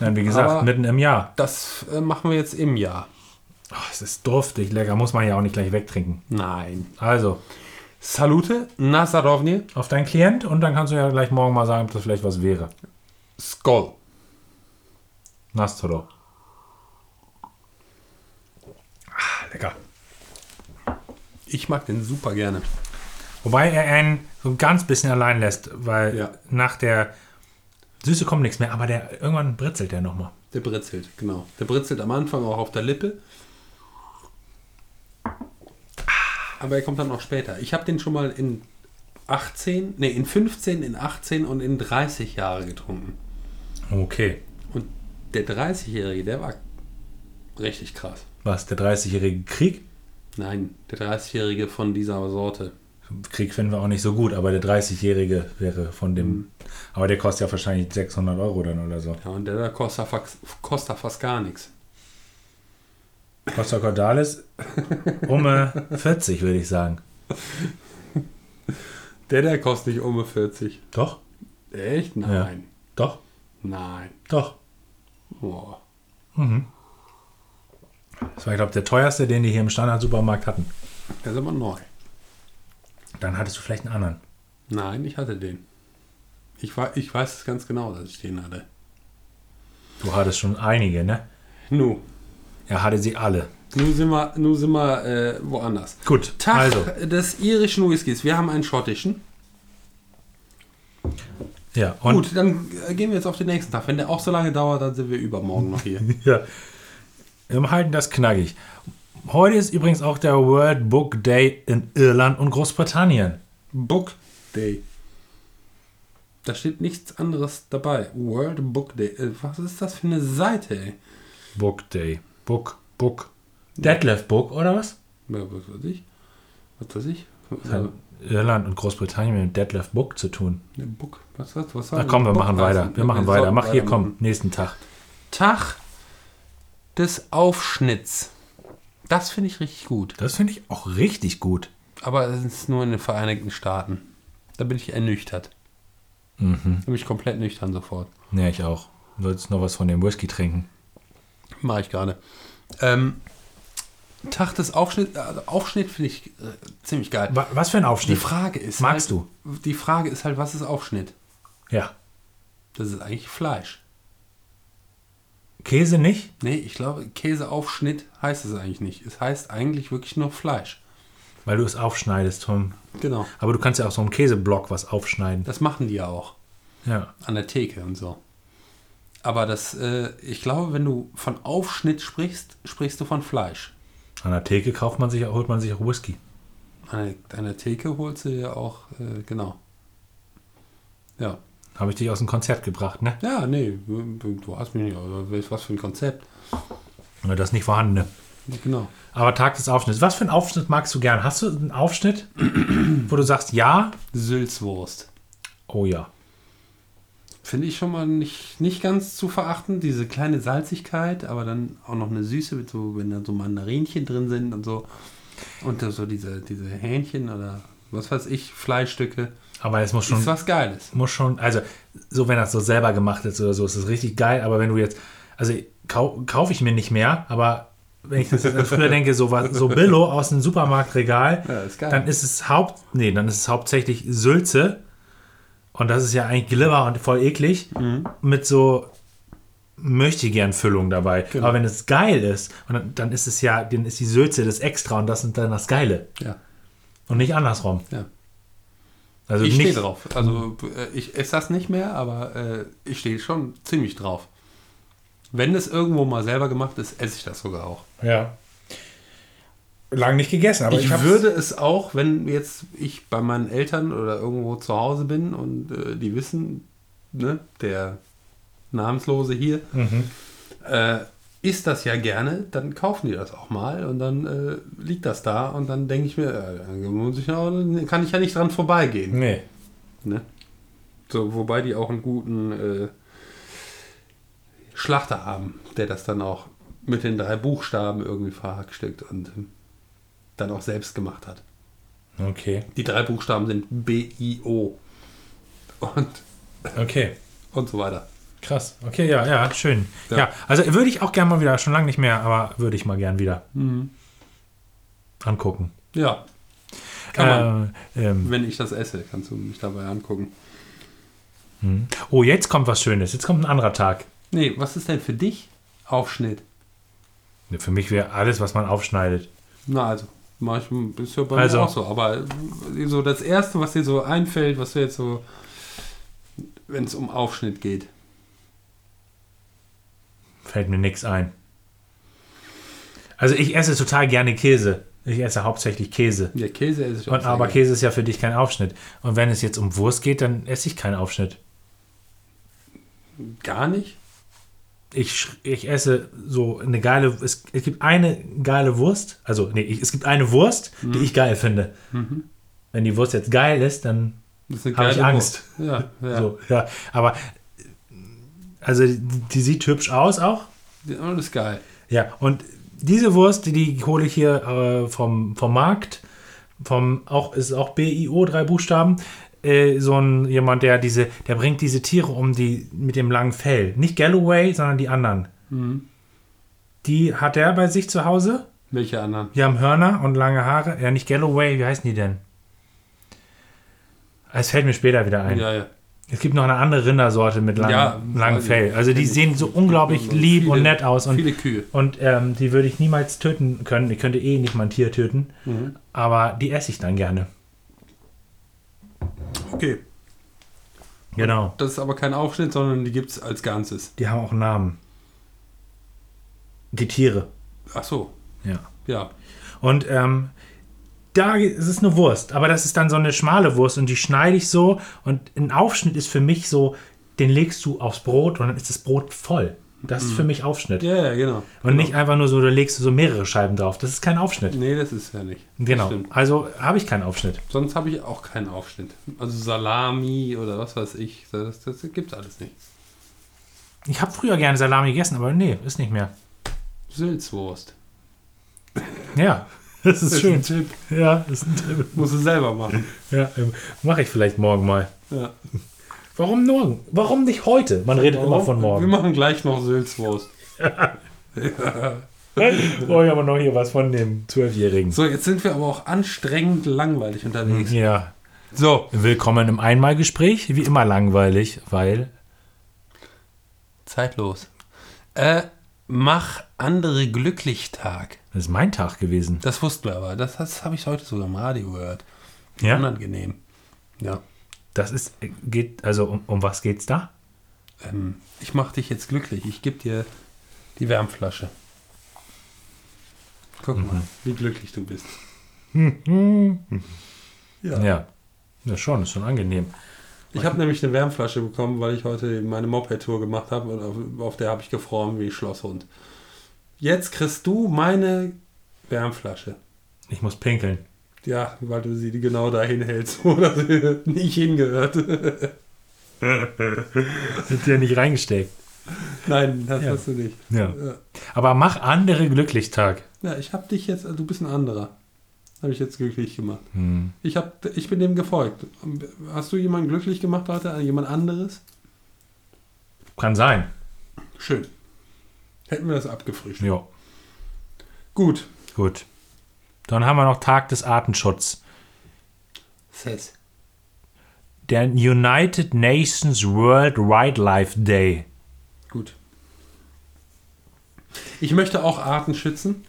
Nein, wie gesagt, Aber- mitten im Jahr. Das äh, machen wir jetzt im Jahr. Oh, es ist duftig, lecker, muss man ja auch nicht gleich wegtrinken. Nein. Also, Salute, Nasarovni, auf deinen Klient und dann kannst du ja gleich morgen mal sagen, ob das vielleicht was wäre. Skol. Nastro. Ah, lecker. Ich mag den super gerne. Wobei er einen so ein ganz bisschen allein lässt, weil Ja. nach der Süße kommt nichts mehr, aber der irgendwann britzelt der nochmal. Der britzelt, genau. Der britzelt am Anfang auch auf der Lippe. Aber er kommt dann auch später. Ich habe den schon mal in 18, nee, in 15, in 18 und in 30 Jahre getrunken. Okay. Und der 30-Jährige, der war richtig krass. Was, der 30-jährige Krieg? Nein, der 30-Jährige von dieser Sorte. Krieg finden wir auch nicht so gut, aber der 30-jährige wäre von dem. Aber der kostet ja wahrscheinlich 600 Euro dann oder so. Ja, und der da kostet, fast- kostet fast gar nichts. Costa Cordalis um äh, 40, würde ich sagen. Der, der kostet nicht um 40. Doch? Echt? Nein. Doch? Nein. Doch. Boah. Das war, glaube ich, der teuerste, den die hier im Standard-Supermarkt hatten. Der ist aber neu. Dann hattest du vielleicht einen anderen. Nein, ich hatte den. Ich, war, ich weiß es ganz genau, dass ich den hatte. Du hattest schon einige, ne? Nu, Er hatte sie alle. nu sind wir, nu sind wir äh, woanders. Gut, Tag also. des irischen Whiskys. Wir haben einen schottischen. Ja, Gut, dann äh, gehen wir jetzt auf den nächsten Tag. Wenn der auch so lange dauert, dann sind wir übermorgen noch hier. Ja. Wir halten das knackig. Heute ist übrigens auch der World Book Day in Irland und Großbritannien. Book Day. Da steht nichts anderes dabei. World Book Day. Äh, Was ist das für eine Seite, ey? Book Day. Book, Book. Detlef Book, oder was? Ja, was weiß ich? Was weiß ich? Das hat Irland und Großbritannien mit Detlef Book zu tun. Ne, Book. Was, was, was Na komm, wir Book machen weiter. Wir machen weiter. Mach hier, komm, nächsten Tag. Tag des Aufschnitts. Das finde ich richtig gut. Das finde ich auch richtig gut. Aber es ist nur in den Vereinigten Staaten. Da bin ich ernüchtert. Mhm. Bin ich komplett nüchtern sofort. Ja, ich auch. Du solltest noch was von dem Whisky trinken. Mache ich gerade. Ähm, Tag des Aufschnitts. Also Aufschnitt finde ich äh, ziemlich geil. Wa- Was für ein Die Aufschnitt? Frage ist Magst halt, Die Frage ist halt, was ist Aufschnitt? Ja. Das ist eigentlich Fleisch. Käse nicht? Nee, ich glaube, Käseaufschnitt heißt es eigentlich nicht. Es heißt eigentlich wirklich nur Fleisch. Weil du es aufschneidest, Tom. Genau. Aber du kannst ja auch so einen Käseblock was aufschneiden. Das machen die ja auch. Ja. An der Theke und so. Aber das, äh, ich glaube, wenn du von Aufschnitt sprichst, sprichst du von Fleisch. An der Theke kauft man sich, holt man sich auch Whisky. An der, an der Theke holst du ja auch, äh, genau. Ja. Habe ich dich aus dem Konzert gebracht, ne? Ja, nee, du hast mich nicht, was für ein Konzept. Das nicht vorhandene. Genau. Aber Tag des Aufschnitts. Was für einen Aufschnitt magst du gern? Hast du einen Aufschnitt, wo du sagst, ja? Sülzwurst. Oh ja. Finde ich schon mal nicht, nicht ganz zu verachten, diese kleine Salzigkeit, aber dann auch noch eine Süße, mit so, wenn da so Mandarinchen drin sind und so. Und so diese, diese Hähnchen oder was weiß ich, Fleischstücke. Aber es muss schon, Ist was Geiles. muss schon, also so wenn das so selber gemacht ist oder so, ist das richtig geil. Aber wenn du jetzt, also kau, kaufe ich mir nicht mehr, aber wenn ich das früher denke, so, so Billo aus dem Supermarktregal, Ja, ist dann ist es Haupt, nee, dann ist es hauptsächlich Sülze Und das ist ja eigentlich Glibber und voll eklig. Mit so möchte gern Füllung dabei. Genau. Aber wenn es geil ist, dann, dann ist es ja, dann ist die Sülze das Extra und das ist dann das Geile. Ja. Und nicht andersrum. Ja. Also Ich stehe drauf. Also äh, ich esse das nicht mehr, aber äh, ich stehe schon ziemlich drauf. Wenn es irgendwo mal selber gemacht ist, esse ich das sogar auch. Ja. Lang nicht gegessen, aber ich hab's- würde es auch, wenn jetzt ich bei meinen Eltern oder irgendwo zu Hause bin und äh, die wissen, ne, der Namenslose hier, Mhm. äh, isst das ja gerne, dann kaufen die das auch mal und dann äh, liegt das da und dann denke ich mir, äh, ich kann ich ja nicht dran vorbeigehen. Nee. Ne? So, wobei die auch einen guten Schlachter haben, der das dann auch mit den drei Buchstaben irgendwie verhackstückt und dann auch selbst gemacht hat. Okay. Die drei Buchstaben sind B-I-O und, Okay. und so weiter. Krass. Okay, ja, ja, schön. Ja, Ja. also würde ich auch gerne mal wieder, schon lange nicht mehr, aber würde ich mal gern wieder Mhm. angucken. Ja. Kann man. Äh, ähm, Wenn ich das esse, kannst du mich dabei angucken. oh, jetzt kommt was Schönes. Jetzt kommt ein anderer Tag. Nee, was ist denn für dich Aufschnitt? Für mich wäre alles, was man aufschneidet. Na also, mach ich, ist ja bei Also. mir auch so. Aber so das Erste, was dir so einfällt, was du jetzt so, wenn es um Aufschnitt geht. Fällt mir nichts ein. Also ich esse total gerne Käse. Ich esse hauptsächlich Käse. Ja, Käse esse ich auch Und, aber gerne. Käse ist ja für dich kein Aufschnitt. Und wenn es jetzt um Wurst geht, dann esse ich keinen Aufschnitt. Gar nicht? Ich, ich esse so eine geile, es, es gibt eine geile Wurst, also nee, ich, es gibt eine Wurst, Mhm. die ich geil finde. Wenn die Wurst jetzt geil ist, dann Das ist eine Hab ich Angst. Ja, ja. so, ja. Aber also die, sieht hübsch aus auch. Ja, Das ist geil. Ja, und diese Wurst, die, die hole ich hier äh, vom, vom Markt. Vom, auch, ist auch BIO, drei Buchstaben. Äh, so ein jemand, der diese, der bringt diese Tiere um die mit dem langen Fell. Nicht Galloway, sondern die anderen. Die hat er bei sich zu Hause. Welche anderen? Die haben Hörner und lange Haare. Ja, nicht Galloway, wie heißen die denn? Es fällt mir später wieder ein. Ja, ja. Es gibt noch eine andere Rindersorte mit langem, Ja, langem. Fell. Also die sehen so unglaublich lieb viele- und nett aus. Und Viele Kühe. und ähm, die würde ich niemals töten können. Ich könnte eh nicht mal ein Tier töten. Mhm. Aber die esse ich dann gerne. Okay. Genau. Das ist aber kein Aufschnitt, sondern die gibt es als Ganzes. Die haben auch einen Namen. Die Tiere. Ach so. Ja. Ja. Und ähm, da ist es eine Wurst. Aber das ist dann so eine schmale Wurst und die schneide ich so. Und ein Aufschnitt ist für mich so, den legst du aufs Brot und dann ist das Brot voll. Das ist für mich Aufschnitt. Ja, ja, genau. Und genau. nicht einfach nur so, da legst du so mehrere Scheiben drauf. Das ist kein Aufschnitt. Nee, das ist ja nicht. Genau. Also habe ich keinen Aufschnitt. Sonst habe ich auch keinen Aufschnitt. Also Salami oder was weiß ich. Das, das gibt es alles nicht. Ich habe früher gerne Salami gegessen, aber nee, ist nicht mehr. Sülzwurst. Ja, das ist Das schön. ein Tipp. Ja, das ist ein Tipp. Musst du selber machen. Ja, ähm, mache ich vielleicht morgen mal. Ja. Warum morgen? Warum nicht heute? Man redet immer von Wir morgen. machen gleich noch Sülzwurst. Oh, ich aber noch hier was von dem Zwölfjährigen. So, jetzt sind wir aber auch anstrengend langweilig unterwegs. Ja. So, Willkommen im Einmalgespräch. Wie immer langweilig, weil. zeitlos. Äh, mach andere glücklich Tag. Das ist mein Tag gewesen. Das wussten wir aber. Das, das habe ich heute sogar im Radio gehört. Ja. Unangenehm. Ja. Das ist. Geht. Also, um, um was geht's da? Ähm, ich mache dich jetzt glücklich. Ich gebe dir die Wärmflasche. Guck mal, wie glücklich du bist. ja. Ja. Ja, schon, ist schon angenehm. Ich habe nämlich eine Wärmflasche bekommen, weil ich heute meine Moped-Tour gemacht habe und auf, auf der habe ich gefroren wie Schlosshund. Jetzt kriegst du meine Wärmflasche. Ich muss pinkeln. Ja, weil du sie genau dahin hältst, wo das nicht hingehört. Ist ja nicht reingesteckt. Nein, das Ja. hast du nicht. Ja. Ja. Aber mach andere glücklich Tag. Ja, ich habe dich jetzt, du bist ein anderer. Habe ich jetzt glücklich gemacht. Hm. Ich, hab, ich bin dem gefolgt. Hast du jemanden glücklich gemacht heute? Jemand anderes? Kann sein. Schön. Hätten wir das abgefrischt. Ja. Gut. Gut. Dann haben wir noch Tag des Artenschutzes. Sess. der United Nations World Wildlife Day. Gut. Ich möchte auch Arten schützen,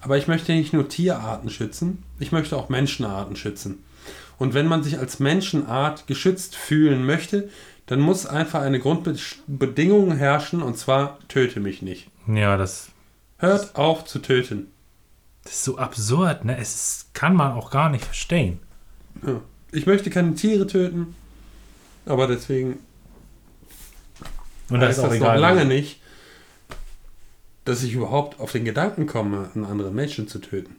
aber ich möchte nicht nur Tierarten schützen, ich möchte auch Menschenarten schützen. Und wenn man sich als Menschenart geschützt fühlen möchte, dann muss einfach eine Grundbedingung herrschen, und zwar töte mich nicht. Ja, das, Hört auf zu töten. Das ist so absurd, ne? Es ist, kann man auch gar nicht verstehen. Ja. Ich möchte keine Tiere töten, aber deswegen Und heißt das noch lange nicht, dass ich überhaupt auf den Gedanken komme, einen anderen Menschen zu töten.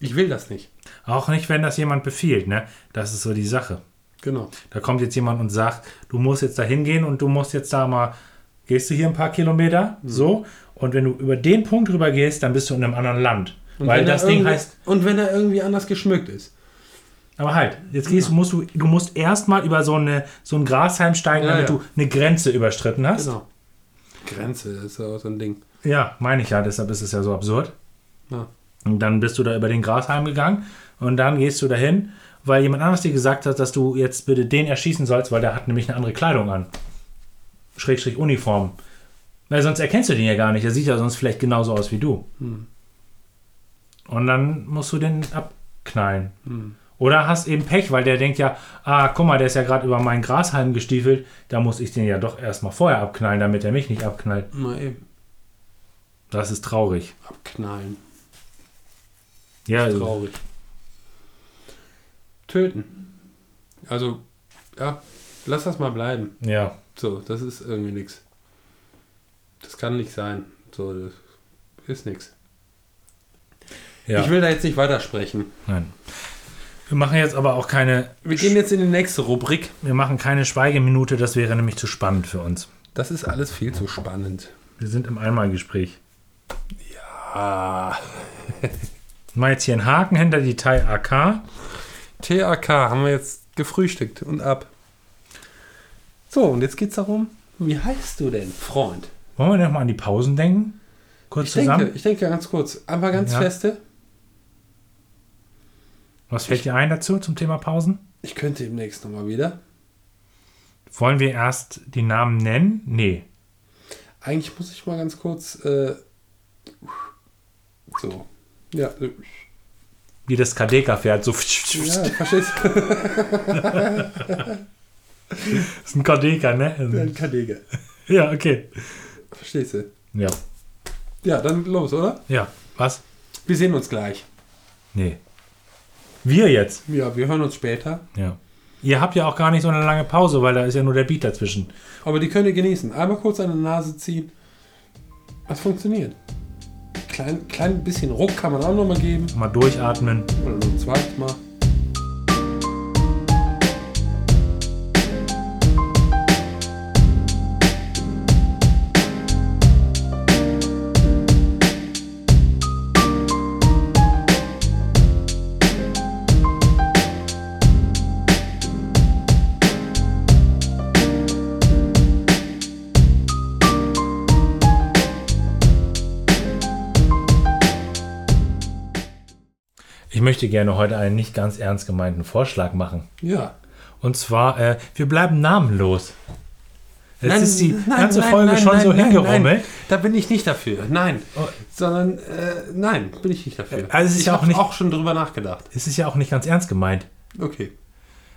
Ich will das nicht. Auch nicht, wenn das jemand befiehlt, ne? Das ist so die Sache. Genau. Da kommt jetzt jemand und sagt, du musst jetzt da hingehen und du musst jetzt da mal, gehst du hier ein paar Kilometer, Mhm. so, und wenn du über den Punkt rüber gehst, dann bist du in einem anderen Land. Und Weil wenn er das Ding irgendwie- heißt, Und wenn er irgendwie anders geschmückt ist. aber halt, jetzt gehst, musst du, du musst erstmal über so, eine, so ein Grashalm steigen, Ja, damit ja. du eine Grenze überstritten hast. Genau. Grenze ist ja auch so ein Ding. Ja, meine ich ja, deshalb ist es ja so absurd. Ja. Und dann bist du da über den Grashalm gegangen und dann gehst du dahin, weil jemand anderes dir gesagt hat, dass du jetzt bitte den erschießen sollst, weil der hat nämlich eine andere Kleidung an. Schrägstrich Uniform. Weil sonst erkennst du den ja gar nicht. Der sieht ja sonst vielleicht genauso aus wie du. Hm. Und dann musst du den abknallen. Hm. Oder hast eben Pech, weil der denkt ja, ah, guck mal, der ist ja gerade über meinen Grashalm gestiefelt, da muss ich den ja doch erstmal vorher abknallen, damit er mich nicht abknallt. Mal eben Das ist traurig. abknallen. Ja, Traurig. Töten. Also, ja, lass das mal bleiben. ja. So, das ist irgendwie nichts. Das kann nicht sein. So, das ist nichts. ja. Ich will da jetzt nicht weitersprechen. Nein. Wir machen jetzt aber auch keine, Wir gehen jetzt in die nächste Rubrik. wir machen keine Schweigeminute, das wäre nämlich zu spannend für uns. Das ist alles viel zu spannend. Wir sind im Einmalgespräch. Ah. Mal jetzt hier einen Haken hinter die Thai AK. TAK haben wir jetzt gefrühstückt und ab. So, und jetzt geht's darum, wie heißt du denn, Freund? Wollen wir noch mal an die Pausen denken? Kurz Ich zusammen. denke, ich denke ganz kurz, aber ganz Ja. feste. Was fällt dir ein dazu zum Thema Pausen? Ich könnte demnächst nochmal wieder. Wollen wir erst die Namen nennen? Nee. Eigentlich muss ich mal ganz kurz. Äh, so. Ja, Wie das Kadeka fährt. So. ja verstehst du? Das ist ein Kadeka, ne? ein Kadege. Ja, okay. Verstehst du? Ja. Ja, dann los, oder? Ja. Was? Wir sehen uns gleich. Nee. Wir jetzt. Ja, wir hören uns später. Ja. Ihr habt ja auch gar nicht so eine lange Pause, weil da ist ja nur der Beat dazwischen. Aber die könnt ihr genießen. Einmal kurz an der Nase ziehen. Das funktioniert. Klein, klein bisschen Ruck kann man auch nochmal geben. Mal durchatmen. Oder noch ein zweites Mal. Möchte gerne heute einen nicht ganz ernst gemeinten Vorschlag machen. Ja. Und zwar, äh, wir bleiben namenlos. Jetzt Nein, ist die nein, ganze nein, Folge nein, schon so hingerummelt. Da bin ich nicht dafür. Nein. Oh. Sondern, äh, nein, bin ich nicht dafür. Also es ist ich ja auch habe nicht- auch schon drüber nachgedacht. Es ist ja auch nicht ganz ernst gemeint. Okay.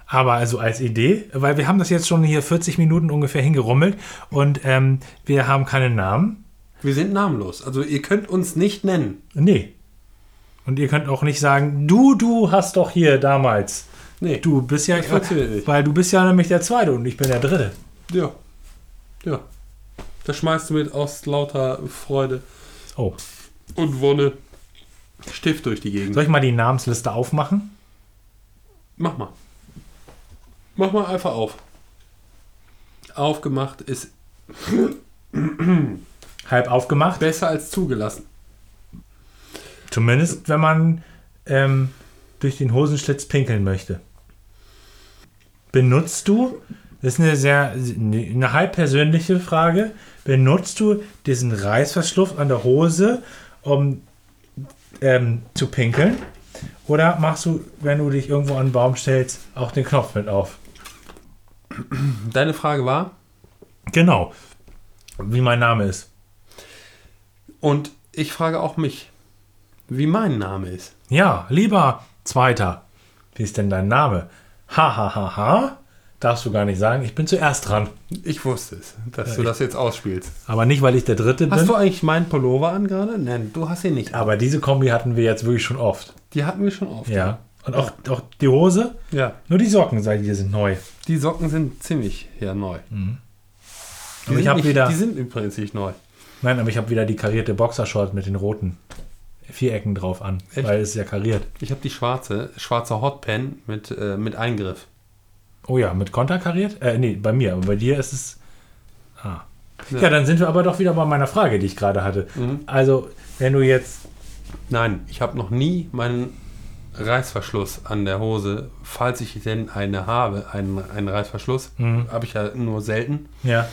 Aber also als Idee, weil wir haben das jetzt schon hier 40 Minuten ungefähr hingerummelt und ähm, wir haben keinen Namen. Wir sind namenlos. Also ihr könnt uns nicht nennen. Nee. Und ihr könnt auch nicht sagen, du, du hast doch hier damals. Nee. Du bist ja, weil du bist ja nämlich der Zweite und ich bin der Dritte. Ja. Ja. Das schmeißt du mit aus lauter Freude Oh. und Wonne Stift durch die Gegend. Soll ich mal die Namensliste aufmachen? Mach mal. Mach mal einfach auf. Aufgemacht ist Halb aufgemacht. besser als zugelassen. Zumindest, wenn man ähm, durch den Hosenschlitz pinkeln möchte. Benutzt du, das ist eine sehr, eine halb persönliche Frage, benutzt du diesen Reißverschluss an der Hose, um ähm, zu pinkeln? Oder machst du, wenn du dich irgendwo an einen Baum stellst, auch den Knopf mit auf? Deine Frage war, Genau. Wie mein Name ist. und ich frage auch mich, wie mein Name ist. Ja, lieber Zweiter. Wie ist denn dein Name? Ha, ha, ha, ha. Darfst du gar nicht sagen. Ich bin zuerst dran. Ich wusste es, dass du das jetzt ausspielst. Aber nicht, weil ich der Dritte Hast bin. du eigentlich meinen Pullover an gerade? Nein, du hast ihn nicht. Aber diese Kombi hatten wir jetzt wirklich schon oft. Die hatten wir schon oft. Ja. Und auch, auch die Hose. Ja. Nur die Socken, seit die sind neu. Die Socken sind ziemlich ja, neu. Die, Mhm. Aber sind ich nicht, wieder. die sind übrigens nicht neu. Nein, aber ich habe wieder die karierte Boxershort mit den roten Vierecken drauf an. Echt? Weil es ist ja kariert. Ich habe die schwarze, schwarze Hotpen mit, äh, mit Eingriff. Oh ja, mit Konter kariert? Äh, nee, bei mir. Aber bei dir ist es. Ah. Ja. Ja. dann sind wir aber doch wieder bei meiner Frage, die ich gerade hatte. Mhm. Also, wenn du jetzt. Nein, ich habe noch nie meinen Reißverschluss an der Hose, falls ich denn eine habe, einen, einen Reißverschluss, Mhm. habe ich ja nur selten, Ja.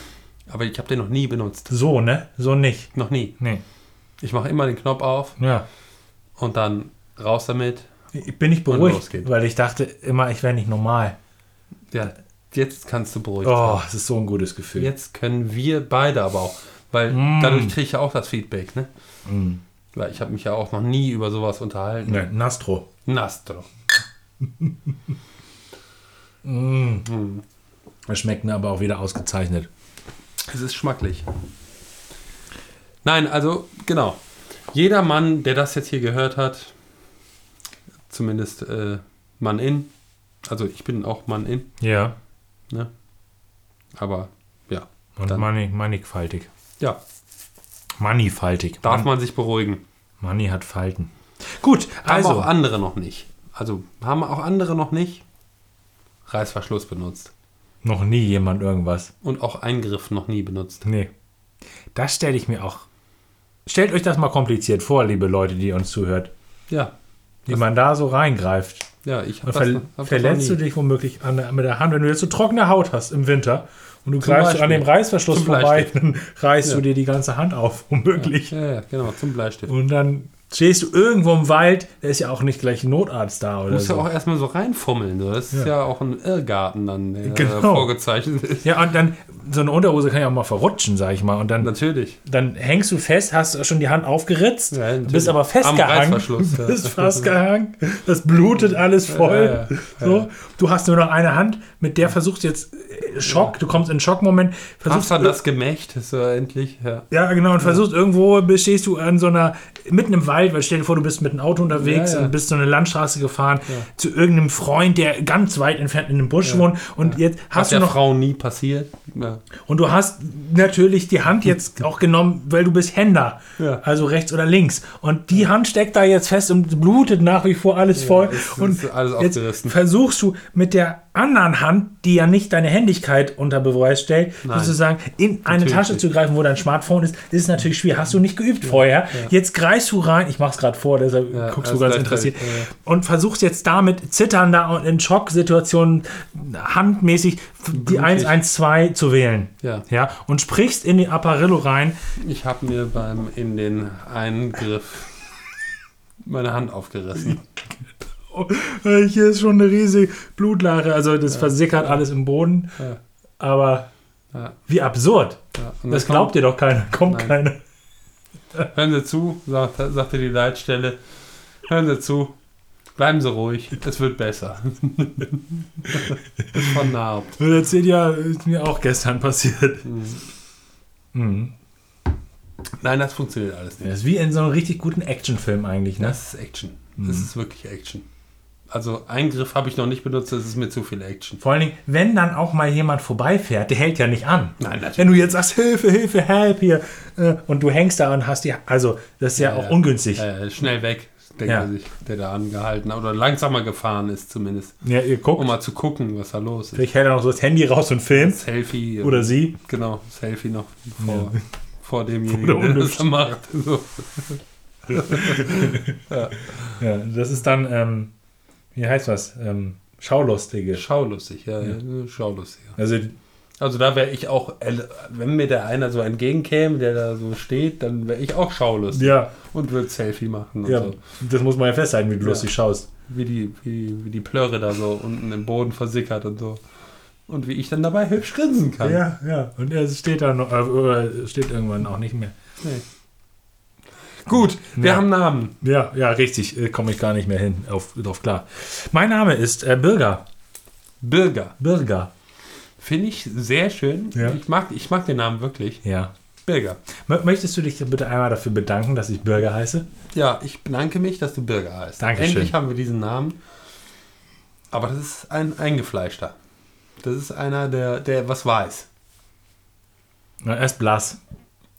aber ich habe den noch nie benutzt. So, ne? So nicht. Noch nie. Nee. Ich mache immer den Knopf auf Ja. und dann raus damit. Ich bin nicht beruhigt, weil ich dachte immer, ich wäre nicht normal. Ja, jetzt kannst du beruhigt Oh, sein. es ist so ein gutes Gefühl. Jetzt können wir beide aber auch, weil Mm. dadurch kriege ich ja auch das Feedback, ne? Mm. Weil ich habe mich ja auch noch nie über sowas unterhalten. Ne, Nastro. Nastro. Das schmeckt mir aber auch wieder ausgezeichnet. Es ist schmacklich. Nein, also genau. Jeder Mann, der das jetzt hier gehört hat, zumindest äh, Mann in, also ich bin auch Mann in, Ja. ne? Aber ja, Und Dann- Money, mannigfaltig. ja, Mannigfaltig. darf Mann, man sich beruhigen. Money hat Falten. Gut, Haben also. auch andere noch nicht. Also haben auch andere noch nicht Reißverschluss benutzt. Noch nie jemand irgendwas. Und auch Eingriff noch nie benutzt. Nee. Das stelle ich mir auch. Stellt euch das mal kompliziert vor, liebe Leute, die uns zuhört. Ja, Wie man da so reingreift. ja, ich habe ver hab verletzt du dich womöglich an der, mit der Hand, wenn du jetzt so trockene Haut hast im Winter und du greifst Beispiel. an dem Reißverschluss Zum vorbei, Bleistift. dann reißt Ja. du dir die ganze Hand auf, womöglich. Ja, ja, genau, zum Bleistift. Und dann stehst du irgendwo im Wald, da ist ja auch nicht gleich ein Notarzt da Du oder musst so. ja auch erstmal so reinfummeln. So. Das ist Ja. ja auch ein Irrgarten dann, der Genau. da vorgezeichnet ist. Ja, und dann, so eine Unterhose kann ja auch mal verrutschen, sag ich mal. Und dann, Natürlich. dann hängst du fest, hast schon die Hand aufgeritzt, Ja, bist aber Am festgehangen. Ja. bist festgehangen, das blutet alles voll. Ja, So. Du hast nur noch eine Hand, mit der versuchst du jetzt äh, Schock, du kommst in Schockmoment, versuchst Hast dann das Gemächt, so endlich. Ja. Ja, genau, und versuchst irgendwo, stehst du an so einer, mitten im Wald, weil stell dir vor, du bist mit einem Auto unterwegs Ja, ja. und bist so eine Landstraße gefahren zu irgendeinem Freund, der ganz weit entfernt in einem Busch wohnt und jetzt Was hast du der noch, Frau nie passiert. Ja. und du hast natürlich die Hand jetzt auch genommen, weil du bist Händer, Ja. also rechts oder links und die Hand steckt da jetzt fest und blutet nach wie vor alles voll ist- und ist alles jetzt versuchst du mit der anderen Hand, die ja nicht deine Händigkeit unter Beweis stellt, Nein. sozusagen in eine Natürlich Tasche nicht. zu greifen, wo dein Smartphone ist, ist natürlich schwierig. Hast du nicht geübt vorher. Jetzt greifst du rein, ich mach's gerade vor, deshalb Ja, guckst du alles ganz interessiert, gleichzeitig, und versuchst jetzt damit zitternder und in Schocksituationen handmäßig die 112 zu wählen. Ja. Ja, und sprichst in den Apparillo rein. Ich habe mir beim in den Eingriff meine Hand aufgerissen. Hier ist schon eine riesige Blutlache, also das versickert alles im Boden. Ja. Aber Ja. wie absurd. Ja. Das glaubt dir doch keiner. Kommt Nein. keiner. Hören Sie zu, sagt, sagte die Leitstelle. Hören Sie zu. Bleiben Sie ruhig. Es wird besser. es vernarbt. Das erzählt ja, ist mir auch gestern passiert. Mhm. Nein, das funktioniert alles nicht. Das ist wie in so einem richtig guten Actionfilm eigentlich, ne? Das ist Action. Das ist wirklich Action. Also Eingriff habe ich noch nicht benutzt, das ist mir zu viel Action. Vor allen Dingen, wenn dann auch mal jemand vorbeifährt, der hält ja nicht an. Nein, natürlich. Wenn du jetzt sagst, Hilfe, Hilfe, help hier, äh, und du hängst da und hast die, also das ist ja, Ja, auch ja. ungünstig. Äh, schnell weg, denkt Ja. er sich, der da angehalten hat. Oder langsamer gefahren ist zumindest. Ja, ihr guckt, Um mal zu gucken, was da los ist. vielleicht hält er noch so das Handy raus und filmt. Selfie. Oder sie. Genau, Selfie noch vor, vor Vor demjenigen, der der das macht. So. Ja, das ist dann, ähm, wie heißt was? Ähm, Schaulustige. Schaulustig, ja, ja. Schaulustig. Also Also da wäre ich auch, wenn mir der einer so entgegenkäme, der da so steht, dann wäre ich auch schaulustig. Ja. Und würde Selfie machen und Ja, so. das muss man ja festhalten, wie du Ja. lustig schaust. Wie die, wie, wie die Plörre da so unten im Boden versickert und so. Und wie ich dann dabei hübsch grinsen kann. Ja, ja. Und er steht da noch, äh, steht irgendwann auch nicht mehr. Nee. Gut, wir Ja. haben Namen. Ja, ja, richtig. Äh, Komme ich gar nicht mehr hin, auf, drauf klar. Mein Name ist äh, Birger. Birger. Birger. Finde ich sehr schön. Ja. Ich, mag, ich mag den Namen wirklich. Ja. Birger. Möchtest du dich bitte einmal dafür bedanken, dass ich Birger heiße? Ja, ich bedanke mich, dass du Birger heißt. Dankeschön. Endlich haben wir diesen Namen. Aber das ist ein eingefleischter. Das ist einer, der, der was weiß. Na, er ist blass.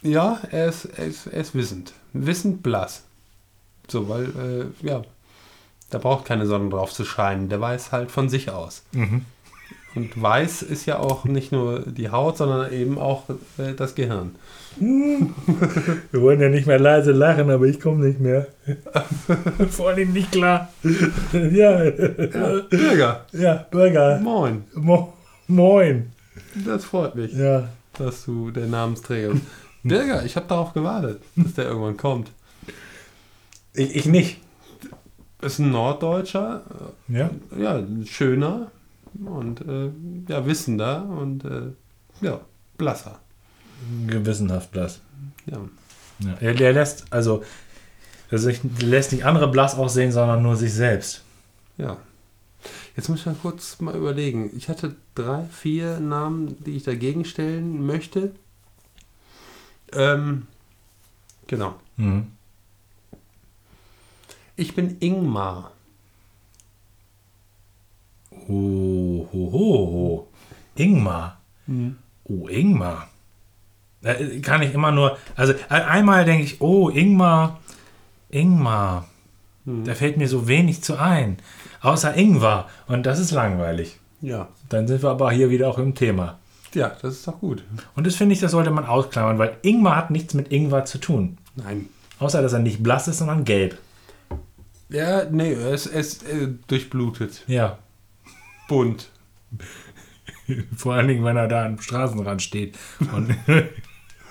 Ja, er ist, er ist, er ist wissend. Wissend blass. So, weil, äh, ja, da braucht keine Sonne drauf zu scheinen. Der weiß halt von sich aus. Mhm. Und weiß ist ja auch nicht nur die Haut, sondern eben auch äh, das Gehirn. Wir wollen ja nicht mehr leise lachen, aber ich komme nicht mehr. Vor allem nicht klar. ja, Birger, ja, Birger. moin. Mo Moin. Das freut mich, Ja. dass du der Namenträger bist. Birger, ich habe darauf gewartet, dass der irgendwann kommt. Ich, ich nicht. Ist ein Norddeutscher, Ja. äh, ja, ein schöner und äh, ja, wissender und äh, ja, blasser. Gewissenhaft blass. Ja. Ja. Er, der lässt, also, also ich, lässt nicht andere blass aussehen, sondern nur sich selbst. ja. Jetzt muss ich mal kurz mal überlegen. Ich hatte drei, vier Namen, die ich dagegen stellen möchte. Ähm, genau. Mhm. Ich bin Ingmar. Oh, ho, ho, ho. Ingmar. Oh, Ingmar. Äh, kann ich immer nur, also äh, einmal denke ich, oh, Ingmar, Ingmar. Da fällt mir so wenig zu ein. Außer Ingwer. Und das ist langweilig. Ja. Dann sind wir aber hier wieder auch im Thema. Ja, das ist doch gut. Und das finde ich, das sollte man ausklammern, weil Ingwer hat nichts mit Ingwer zu tun. Nein. Außer, dass er nicht blass ist, sondern gelb. Ja, nee, es ist äh, durchblutet. Ja. Bunt. Vor allen Dingen, wenn er da am Straßenrand steht. Und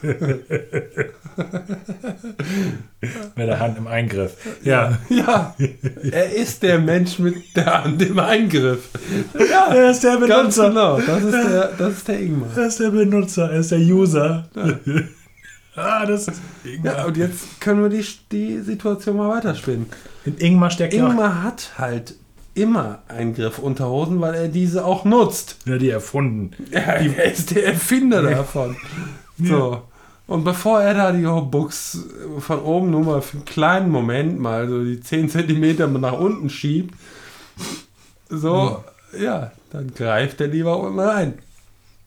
mit der Hand im Eingriff. Ja. Ja, er ist der Mensch mit der Hand im Eingriff. Ja, Er ist der Benutzer. genau. Das ist der, das ist der Ingmar. Er ist der Benutzer. Er ist der User. ah, das ist Ingmar. Ja, und jetzt können wir die, die Situation mal weiterspinnen. In Ingmar steckt ja Ingmar hat halt immer einen Griff unter Hosen, weil er diese auch nutzt. ja, die erfunden. Er, er ist der Erfinder davon. So. Und bevor er da die Buchs von oben nur mal für einen kleinen Moment mal so die 10 cm nach unten schiebt, so, ja, dann greift er lieber unten rein.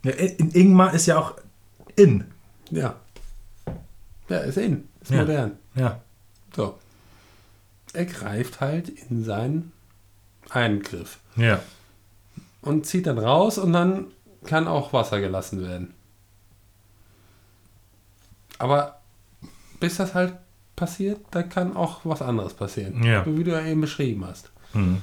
Ja, in Ingmar ist ja auch in. Ja. Ja, ist in. Ist Ja. modern. Ja. So. Er greift halt in seinen Eingriff Ja. und zieht dann raus und dann kann auch Wasser gelassen werden. Aber bis das halt passiert, da kann auch was anderes passieren. Ja. So wie du ja eben beschrieben hast. Mhm.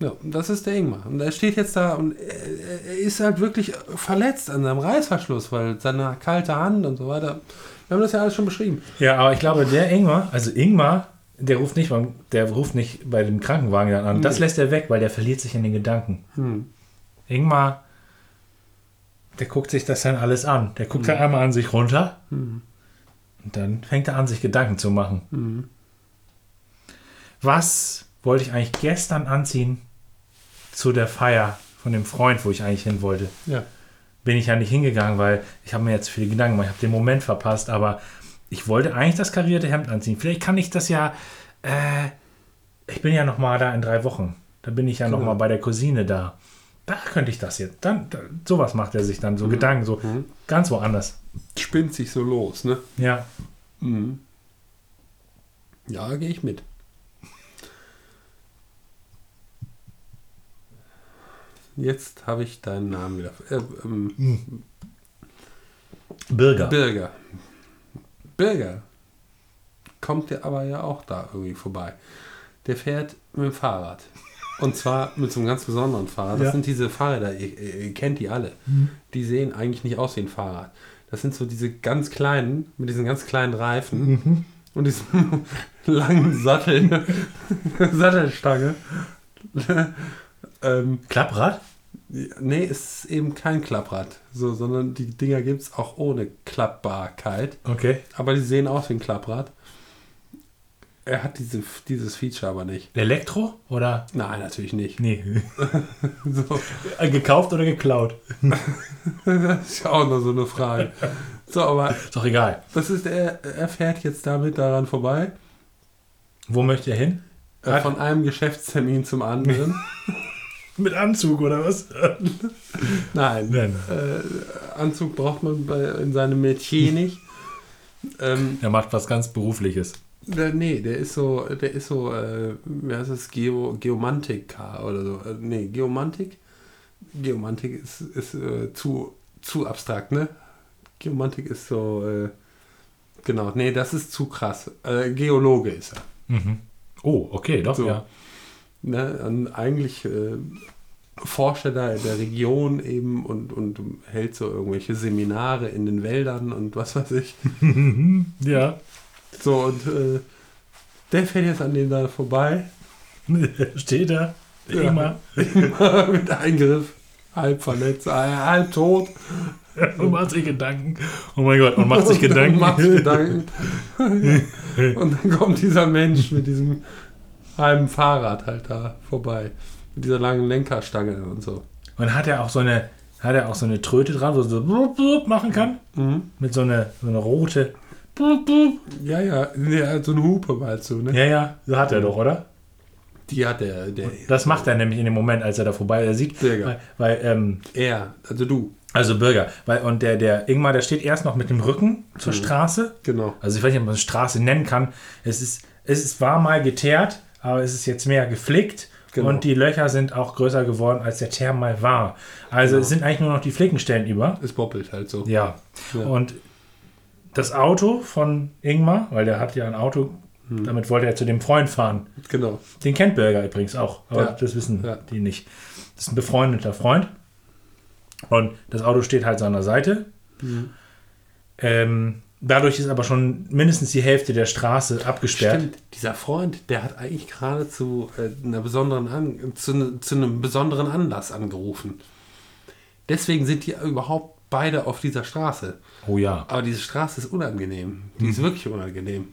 Ja, das ist der Ingmar. Und er steht jetzt da und er, ist halt wirklich verletzt an seinem Reißverschluss, weil seine kalte Hand und so weiter. Wir haben das ja alles schon beschrieben. Ja, aber ich glaube, der Ingmar, also Ingmar, der ruft nicht beim, der ruft nicht bei dem Krankenwagen dann an. Das Nee. lässt er weg, weil der verliert sich in den Gedanken. Hm. Ingmar, der guckt sich das dann alles an. Der guckt dann einmal an sich runter Hm. Und dann fängt er an, sich Gedanken zu machen. Hm. Was wollte ich eigentlich gestern anziehen zu der Feier von dem Freund, wo ich eigentlich hin wollte? Ja. bin ich ja nicht hingegangen, weil ich habe mir jetzt viele Gedanken gemacht, ich habe den Moment verpasst, aber ich wollte eigentlich das karierte Hemd anziehen. Vielleicht kann ich das ja, äh, ich bin ja noch mal da in drei Wochen. Da bin ich ja noch Genau. mal bei der Cousine da. Da könnte ich das jetzt. Dann, da, sowas macht er sich dann, so Gedanken, so Mhm. ganz woanders. Spinnt sich so los, ne? Ja. Mhm. Ja, gehe ich mit. Jetzt habe ich deinen Namen wieder. Äh, ähm, Birger. Birger. Birger kommt der aber ja auch da irgendwie vorbei. Der fährt mit dem Fahrrad. Und zwar mit so einem ganz besonderen Fahrrad. Das Ja. sind diese Fahrräder, ihr, ihr kennt die alle. Die sehen eigentlich nicht aus wie ein Fahrrad. Das sind so diese ganz kleinen, mit diesen ganz kleinen Reifen und diesem langen Sattel, Sattelstange. ähm, Klapprad? nee, es ist eben kein Klapprad, so, sondern die Dinger gibt es auch ohne Klappbarkeit. Okay. Aber die sehen aus wie ein Klapprad. Er hat diese, dieses Feature aber nicht. Elektro oder? Nein, natürlich nicht. Nee. So. Gekauft oder geklaut? Das ist ja auch noch so eine Frage. So, aber Ist doch egal. was ist er? Er fährt jetzt damit daran vorbei, Wo möchte er hin? äh, von einem Geschäftstermin zum anderen. Mit Anzug oder was? Nein, Nein. äh, Anzug braucht man bei, in seinem Metier nicht. Ähm, Er macht was ganz Berufliches. Der, nee, der ist so, der ist so, äh, wie heißt es, Geo, Geomantik oder so. Äh, nee, Geomantik? Geomantik ist, ist äh, zu, zu abstrakt, ne? Geomantik ist so, äh, genau, nee, das ist zu krass. Äh, Geologe ist er. Mhm. Oh, okay, doch, So. ja. Ne? Und eigentlich äh, forscht er da in der Region eben und, und hält so irgendwelche Seminare in den Wäldern und was weiß ich. Ja. So, und äh, der fährt jetzt an dem da vorbei. Steht da. Ja. Immer. mit Eingriff. Halb verletzt, äh, halb tot. Und macht sich Gedanken. Oh mein Gott, und macht sich Gedanken. Macht Gedanken. und dann kommt dieser Mensch mit diesem halben Fahrrad halt da vorbei. Mit dieser langen Lenkerstange und so. Und hat er auch so eine, hat er auch so eine Tröte dran, wo er so blub, blub machen kann? Mhm. Mit so einer so eine rote. Ja, ja, ja, so eine Hupe meinst du, ne? Ja, ja, so hat er doch, oder? Die hat der, der Das macht er nämlich in dem Moment, als er da vorbei er sieht. Bürger. Weil, weil ähm, er, also du. also Bürger. Weil, und der, der Ingmar, der steht erst noch mit dem Rücken zur Straße. Genau. Also ich weiß nicht, ob man es Straße nennen kann. Es ist, es ist, war mal geteert, aber es ist jetzt mehr geflickt. Genau. Und die Löcher sind auch größer geworden, als der Teer mal war. Also Genau. es sind eigentlich nur noch die Flickenstellen über. Es boppelt halt so. Ja. Ja. Und das Auto von Ingmar, weil der hat ja ein Auto, Hm. damit wollte er zu dem Freund fahren. Genau. Den kennt Bürger übrigens auch, aber Ja. das wissen Ja. die nicht. Das ist ein befreundeter Freund. Und das Auto steht halt seiner Seite. Mhm. Ähm, dadurch ist aber schon mindestens die Hälfte der Straße abgesperrt. Stimmt, dieser Freund, der hat eigentlich gerade zu, äh, einer besonderen An zu, zu einem besonderen Anlass angerufen. Deswegen sind die überhaupt beide auf dieser Straße. Oh ja. Aber diese Straße ist unangenehm. Die Mhm. ist wirklich unangenehm.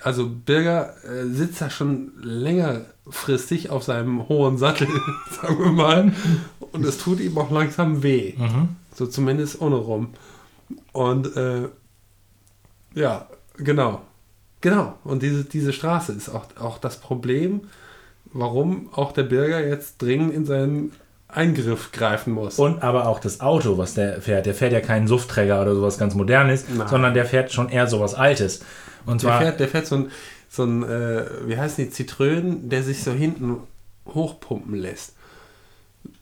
Also Birger äh, sitzt da schon längerfristig auf seinem hohen Sattel, sagen wir mal. Und es tut ihm auch langsam weh. Mhm. So zumindest ohne rum. Und äh, ja, genau. Genau. Und diese, diese Straße ist auch, auch das Problem, warum auch der Bürger jetzt dringend in seinen Eingriff greifen muss. Und aber auch das Auto, was der fährt. Der fährt ja keinen Suffträger oder sowas ganz Modernes, Nein. sondern der fährt schon eher sowas Altes. Und der, zwar, fährt, der fährt so ein, so ein äh, wie heißen die, Zitrönen, der sich so hinten hochpumpen lässt.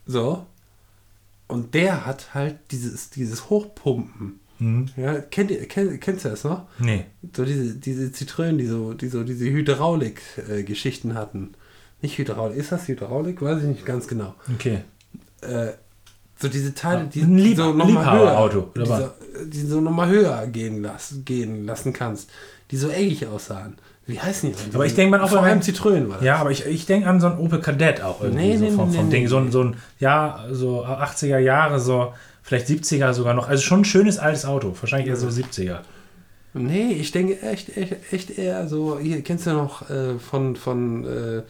So. Und der hat halt dieses, dieses Hochpumpen. Hm, Ja, kennt ihr, kennt, kennst du das noch? nee. So diese, diese Zitrönen, die so, die so diese Hydraulik-Geschichten hatten. Nicht Hydraulik, ist das Hydraulik? Weiß ich nicht ganz genau. Okay. Äh, so diese Teile, die, die so nochmal höher, oder die, so, die so nochmal höher gehen, lassen, gehen lassen kannst, die so eckig aussahen. Wie heißen die? Aber ich denke mal auch vor bei allem Zitrönen war das. Ja, aber ich, ich denke an so ein Opel Kadett auch irgendwie. Nee, so nee, vom, vom nee, Ding. So ein, so ein, ja, so 80er Jahre, so vielleicht 70er sogar noch. Also schon ein schönes altes Auto. Wahrscheinlich eher so 70er. Nee, ich denke echt, echt, echt eher so, hier kennst du noch äh, von, von äh,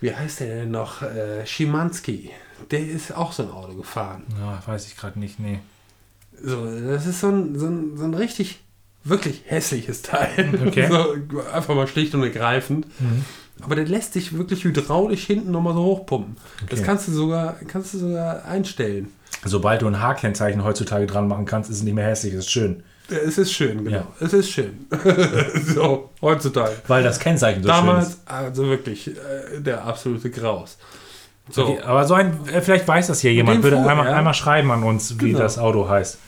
wie heißt der denn noch? Äh, Schimanski. Der ist auch so ein Auto gefahren. Ja, weiß ich gerade nicht, nee. So, das ist so ein, so ein, so ein richtig, wirklich hässliches Teil. Okay. So, einfach mal schlicht und ergreifend. Aber der lässt sich wirklich hydraulisch hinten nochmal so hochpumpen. Das Okay. kannst du sogar, kannst du sogar einstellen. Sobald du ein H-Kennzeichen heutzutage dran machen kannst, ist es nicht mehr hässlich, ist schön. Es ist schön, genau. Ja. Es ist schön. so, heutzutage. Weil das Kennzeichen so schön Damals, ist. also wirklich, äh, der absolute Graus. So, Okay, aber so ein, äh, vielleicht weiß das hier jemand. Würde fuhr einmal, er. einmal schreiben an uns, wie Genau. das Auto heißt.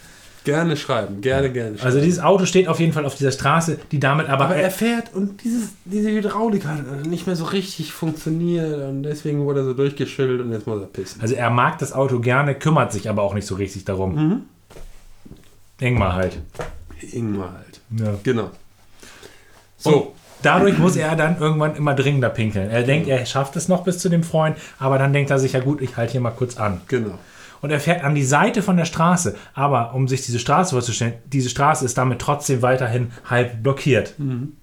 Gerne schreiben, gerne, gerne schreiben. Also dieses Auto steht auf jeden Fall auf dieser Straße, die damit aber, aber er fährt und dieses, diese Hydraulik hat nicht mehr so richtig funktioniert und deswegen wurde er so durchgeschüttelt und jetzt muss er pissen. also er mag das Auto gerne, kümmert sich aber auch nicht so richtig darum. Mhm. Ingmar halt. Ingmar halt. Ja. Genau. So. Dadurch muss er dann irgendwann immer dringender pinkeln. Er denkt, er schafft es noch bis zu dem Freund, aber dann denkt er sich, ja gut, ich halte hier mal kurz an. genau. Und er fährt an die Seite von der Straße. Aber um sich diese Straße vorzustellen, diese Straße ist damit trotzdem weiterhin halb blockiert. Und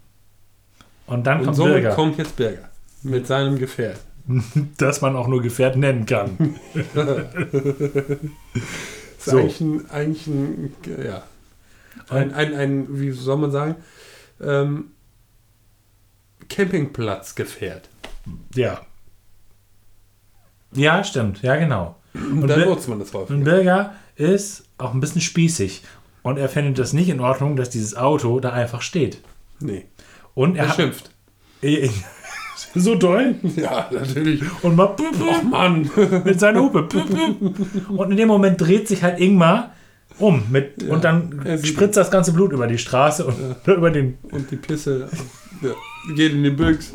dann Und kommt somit Bürger, kommt jetzt Berger mit seinem Gefährt. das man auch nur Gefährt nennen kann. Ist So. eigentlich ein, eigentlich ein, ja, ein, ein, ein, wie soll man sagen, ähm, Campingplatzgefährt. ja. Ja, stimmt. Ja, genau. Und Und dann nutzt man das häufig. Und Bürger ist auch ein bisschen spießig. Und er findet das nicht in Ordnung, dass dieses Auto da einfach steht. Nee, Und er er hat, schimpft. so doll. Ja, natürlich. Und mal püp, Oh püp, Mann. mit seiner Hupe. Und in dem Moment dreht sich halt Ingmar um. Mit, und dann spritzt das ganze Blut über die Straße und über den. Und die Pisse ja, geht in die Büchs.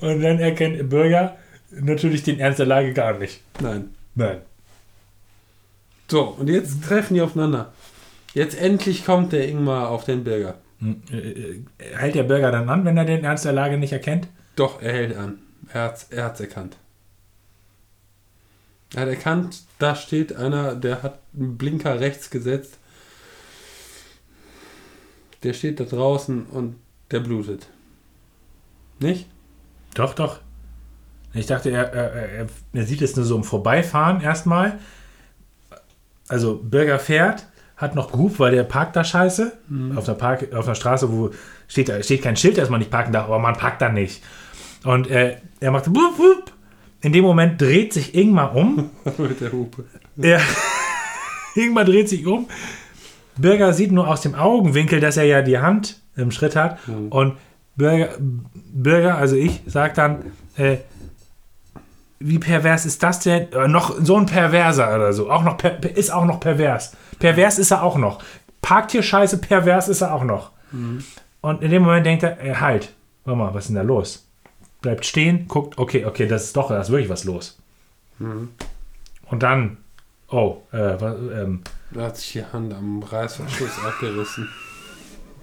Und dann erkennt Bürger natürlich den Ernst der Lage gar nicht. Nein. Nein. So, und jetzt treffen die aufeinander. Jetzt endlich kommt der Ingmar auf den Bürger. Hält der Bürger dann an, wenn er den Ernst der Lage nicht erkennt? Doch, er hält an. Er hat hat's erkannt. Er hat erkannt, da steht einer, der hat einen Blinker rechts gesetzt. Der steht da draußen und der blutet. Nicht? Doch, doch. Ich dachte, er, er, er, er sieht es nur so im Vorbeifahren erstmal. Also Bürger fährt, hat noch gehupt, weil der parkt da scheiße. Auf, der Park, auf der Straße, wo steht, steht kein Schild, dass man nicht parken darf, aber man parkt da nicht. Und äh, er macht wupp, wupp. In dem Moment dreht sich Ingmar um. Mit der Hupe. Er, Ingmar dreht sich um. Bürger sieht nur aus dem Augenwinkel, dass er ja die Hand im Schritt hat. Und Bürger, Bürger, also ich, sagt dann, äh, wie pervers ist das denn? Äh, noch so ein Perverser oder so. Auch noch per, ist auch noch pervers. Pervers ist er auch noch. Parktierscheiße, pervers ist er auch noch. Und in dem Moment denkt er, äh, halt, warte mal, was ist denn da los? Bleibt stehen, guckt, okay, okay, das ist doch, da ist wirklich was los. Und dann, oh, äh, was, ähm, Da hat sich die Hand am Reißverschluss abgerissen.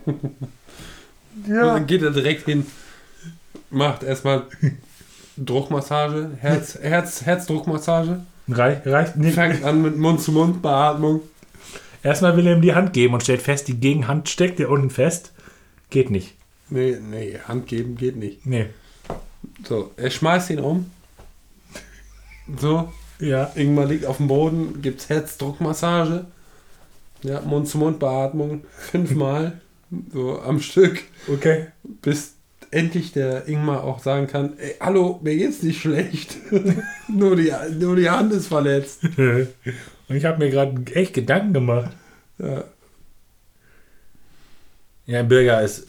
Ja. Und dann geht er direkt hin, macht erstmal Druckmassage, Herz, Herz, Herzdruckmassage, Reich, reicht nicht. fängt an mit Mund-zu-Mund-Beatmung. Erstmal will er ihm die Hand geben und stellt fest, die Gegenhand steckt ja unten fest. Geht nicht. Nee, nee, Hand geben geht nicht. Nee. So, er schmeißt ihn um. So, Ja. Ingmar liegt auf dem Boden, gibt's Herzdruckmassage. Ja, Mund-zu-Mund-Beatmung, fünfmal, so am Stück, Okay. bis endlich der Ingmar auch sagen kann, ey, hallo, mir geht's nicht schlecht. nur, die, nur die Hand ist verletzt. und ich habe mir gerade echt Gedanken gemacht. Ja, Ja, Bürger ist.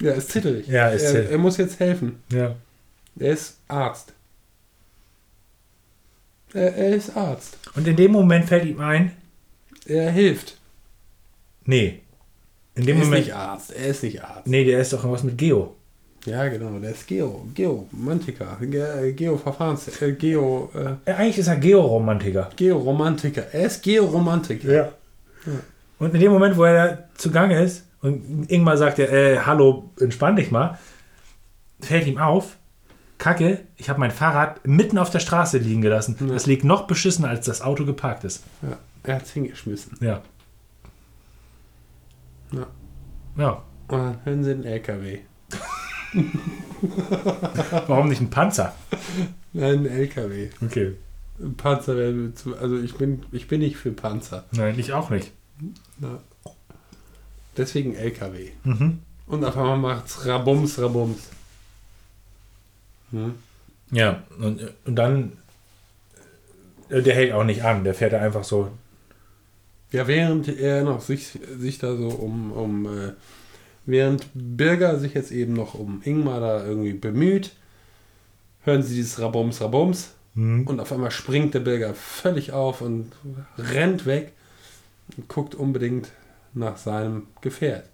Ja ist zitterig. Ja, ist er, er muss jetzt helfen. Ja. Er ist Arzt. Er, er ist Arzt. Und in dem Moment fällt ihm ein, Er hilft. nee. In dem Er ist Moment. nicht Arzt. Er ist nicht Arzt. Nee, der ist doch irgendwas mit Geo. Ja, genau. Der ist Geo. Geomantiker. Ge Geoverfahrens... Äh, Geo... Äh, Äh, eigentlich ist er Georomantiker. Georomantiker. Er ist Georomantiker. Ja. Und in dem Moment, wo er zugange ist und Ingmar sagt ja, äh, hallo, entspann dich mal, fällt ihm auf, Kacke, ich habe mein Fahrrad mitten auf der Straße liegen gelassen. Ja. Das liegt noch beschissener, als das Auto geparkt ist. Ja, er hat es hingeschmissen. Ja. Ja. Ja. Und dann hören sie den LKW. Warum nicht ein Panzer? Nein, ein LKW. Okay. Ein Panzer wäre zu. Also ich bin, ich bin nicht für Panzer. Nein, ich auch nicht. Ja. Deswegen LKW. Mhm. Und auf einmal macht's Rabums, Rabums. Hm? Ja, und, und dann, äh, der hält auch nicht an, der fährt da einfach so. Ja, während er noch sich, sich da so um, um äh, während Birger sich jetzt eben noch um Ingmar da irgendwie bemüht, hören sie dieses Rabums, Rabums Mhm. und auf einmal springt der Birger völlig auf und rennt weg und guckt unbedingt nach seinem Gefährt.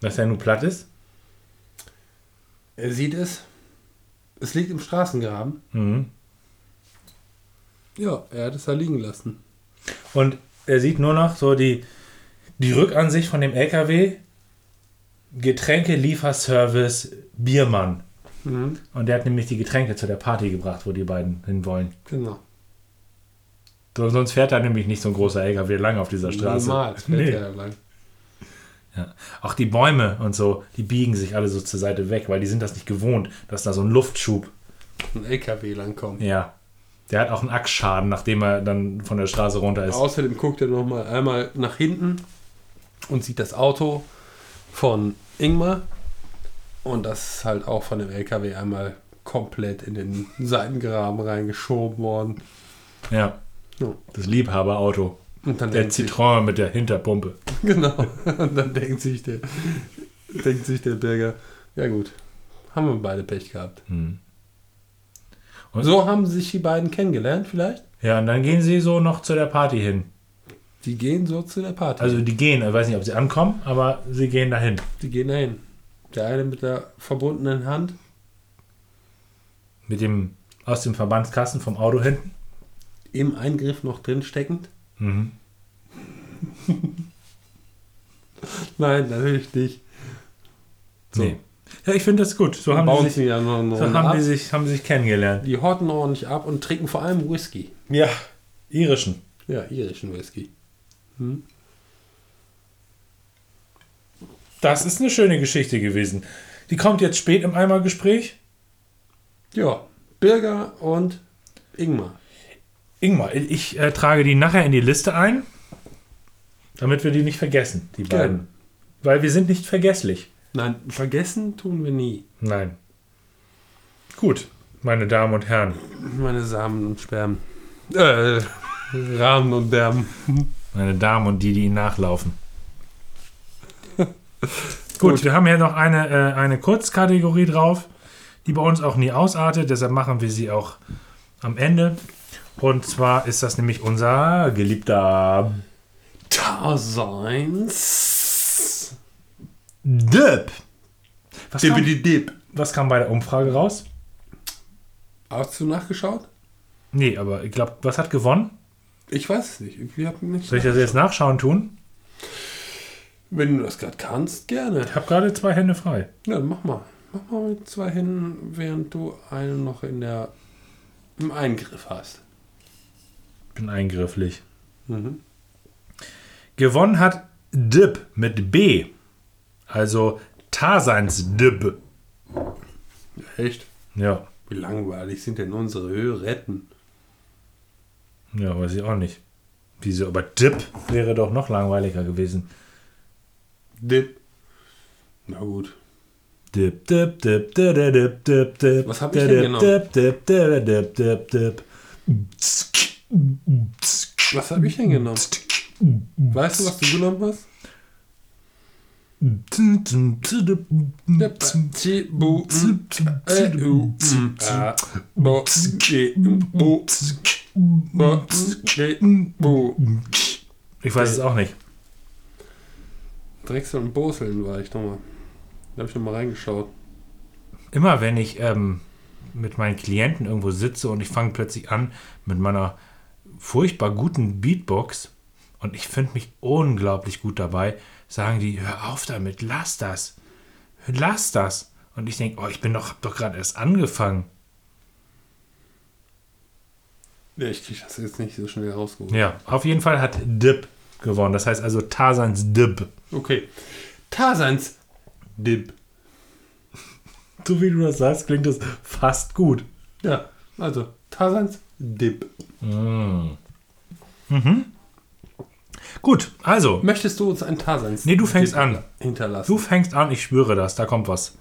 Dass er nun platt ist? Er sieht es. Es liegt im Straßengraben. Mhm. Ja, er hat es da liegen lassen. Und er sieht nur noch so die, die Rückansicht von dem LKW. Getränkelieferservice Biermann. Mhm. Und der hat nämlich die Getränke zu der Party gebracht, wo die beiden hinwollen. Genau. So, sonst fährt da nämlich nicht so ein großer LKW lang auf dieser Straße. Niemals fährt Nee. er da lang. Ja. Auch die Bäume und so, die biegen sich alle so zur Seite weg, weil die sind das nicht gewohnt, dass da so ein Luftschub. Ein LKW langkommt. Ja. Der hat auch einen Achsschaden, nachdem er dann von der Straße runter ist. Außerdem guckt er noch mal einmal nach hinten und sieht das Auto von Ingmar. Und das ist halt auch von dem LKW einmal komplett in den Seitengraben reingeschoben worden. Ja. Ja. Das Liebhaberauto. Und dann Der sich, Citroën mit der Hinterpumpe. genau. Und dann denkt sich der, denkt sich der Bürger, ja gut, haben wir beide Pech gehabt. Hm. Und so haben sich die beiden kennengelernt vielleicht. Ja, und dann gehen sie so noch zu der Party hin. Die gehen so zu der Party. Also die gehen, ich weiß nicht, ob sie ankommen, aber sie gehen dahin. die gehen dahin. Der eine mit der verbundenen Hand. Mit dem aus dem Verbandskasten vom Auto hinten. Im Eingriff noch drin steckend? Mhm. Nein, natürlich nicht. So. Nee. Ja, ich finde das gut. So haben, die sich, ja so haben, ab. die sich, haben sich kennengelernt. Die horten ordentlich ab und trinken vor allem Whisky. Ja, irischen. Ja, irischen Whisky. Hm? Das ist eine schöne Geschichte gewesen. Die kommt jetzt spät im Eimergespräch. Ja, Birger und Ingmar. Ingmar, ich äh, trage die nachher in die Liste ein, damit wir die nicht vergessen, die Gerne. beiden. Weil wir sind nicht vergesslich. Nein, vergessen tun wir nie. Nein. Gut, meine Damen und Herren. Meine Samen und Spermen. Äh, Rahmen und Därmen. Meine Damen und die, die ihnen nachlaufen. Gut, Gut. wir haben hier noch eine, äh, eine Kurzkategorie drauf, die bei uns auch nie ausartet, deshalb machen wir sie auch am Ende. Und zwar ist das nämlich unser geliebter Tarzans. Dip. Was kam, Dip. was kam bei der Umfrage raus? Hast du nachgeschaut? Nee, aber ich glaube, was hat gewonnen? Ich weiß es nicht. Ich hab nicht Soll ich das jetzt nachschauen tun? Wenn du das gerade kannst, gerne. Ich habe gerade zwei Hände frei. Ja, dann mach mal. Mach mal mit zwei Händen, während du einen noch in der im Eingriff hast. Bin eingrifflich. Mhm. Gewonnen hat Dip mit B. Also Tarsans Dip. Echt? Ja. Wie langweilig sind denn unsere Höretten? Ja, weiß ich auch nicht. Wieso? Aber Dip wäre doch noch langweiliger gewesen. Dip. Na gut. Dip, dip, dip, dip, dip, dip, dip. Was hab ich denn dip, genommen? Dip, dip, dip, dip, dip, Was habe ich denn genommen? Weißt du, was du genommen hast? Ich weiß es auch nicht. Drechsel und Boseln war ich nochmal. Da habe ich nochmal reingeschaut. Immer wenn ich ähm, mit meinen Klienten irgendwo sitze und ich fange plötzlich an mit meiner furchtbar guten Beatbox und ich finde mich unglaublich gut dabei, sagen die, hör auf damit, lass das. Lass das. Und ich denke, oh, ich bin doch, hab doch gerade erst angefangen. Ja, ich kriege das jetzt nicht so schnell rausgeholt. Ja, auf jeden Fall hat Dip gewonnen. Das heißt also Tarsans Dip. Okay. Tarsans Dip. So wie du das sagst, klingt das fast gut. Ja, also Tarsans Dip. Gut, also, Möchtest du uns ein Tarsans Nee, du fängst an. hinterlassen? du fängst an, ich schwöre das, da kommt was.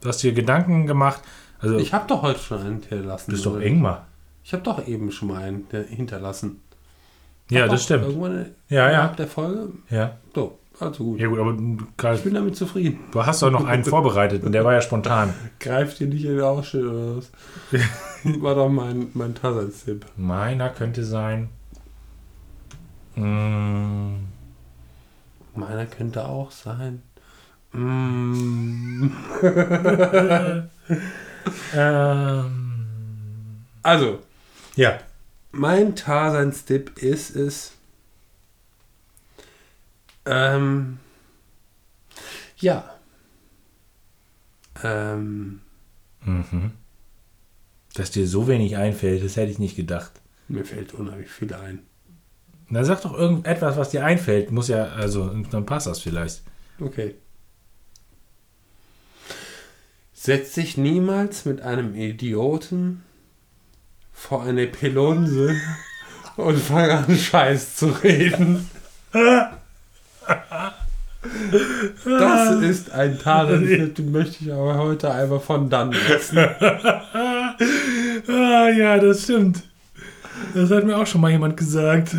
Du hast dir Gedanken gemacht. Also, Ich habe doch heute schon einen hinterlassen. bist doch? Ingmar. Ich habe doch eben schon mal einen hinterlassen. Ja, Doch, das stimmt. Irgendwann Ja, ja. innerhalb der Folge. Ja. So, also gut. Ja gut, aber du, Ich bin damit zufrieden. du hast doch noch einen vorbereitet und der war ja spontan. Greift dir nicht in den Ausschnitt oder was? War doch mein, mein Tarsans-Tipp. Meiner könnte sein. Mm, Meiner könnte auch sein. Mm. ähm, Also, ja. mein Tarseinstipp ist es. Ähm, ja. Ähm, Mhm. Dass dir so wenig einfällt, das hätte ich nicht gedacht. mir fällt unheimlich viel ein. Na, sag doch irgendetwas, was dir einfällt. Muss ja, also, dann passt das vielleicht. Okay. Setz dich niemals mit einem Idioten vor eine Pelonse und fang an, Scheiß zu reden. Das ist ein Talentsnipp, den möchte ich aber heute einmal von dann lassen. Ah, ja, das stimmt. Das hat mir auch schon mal jemand gesagt.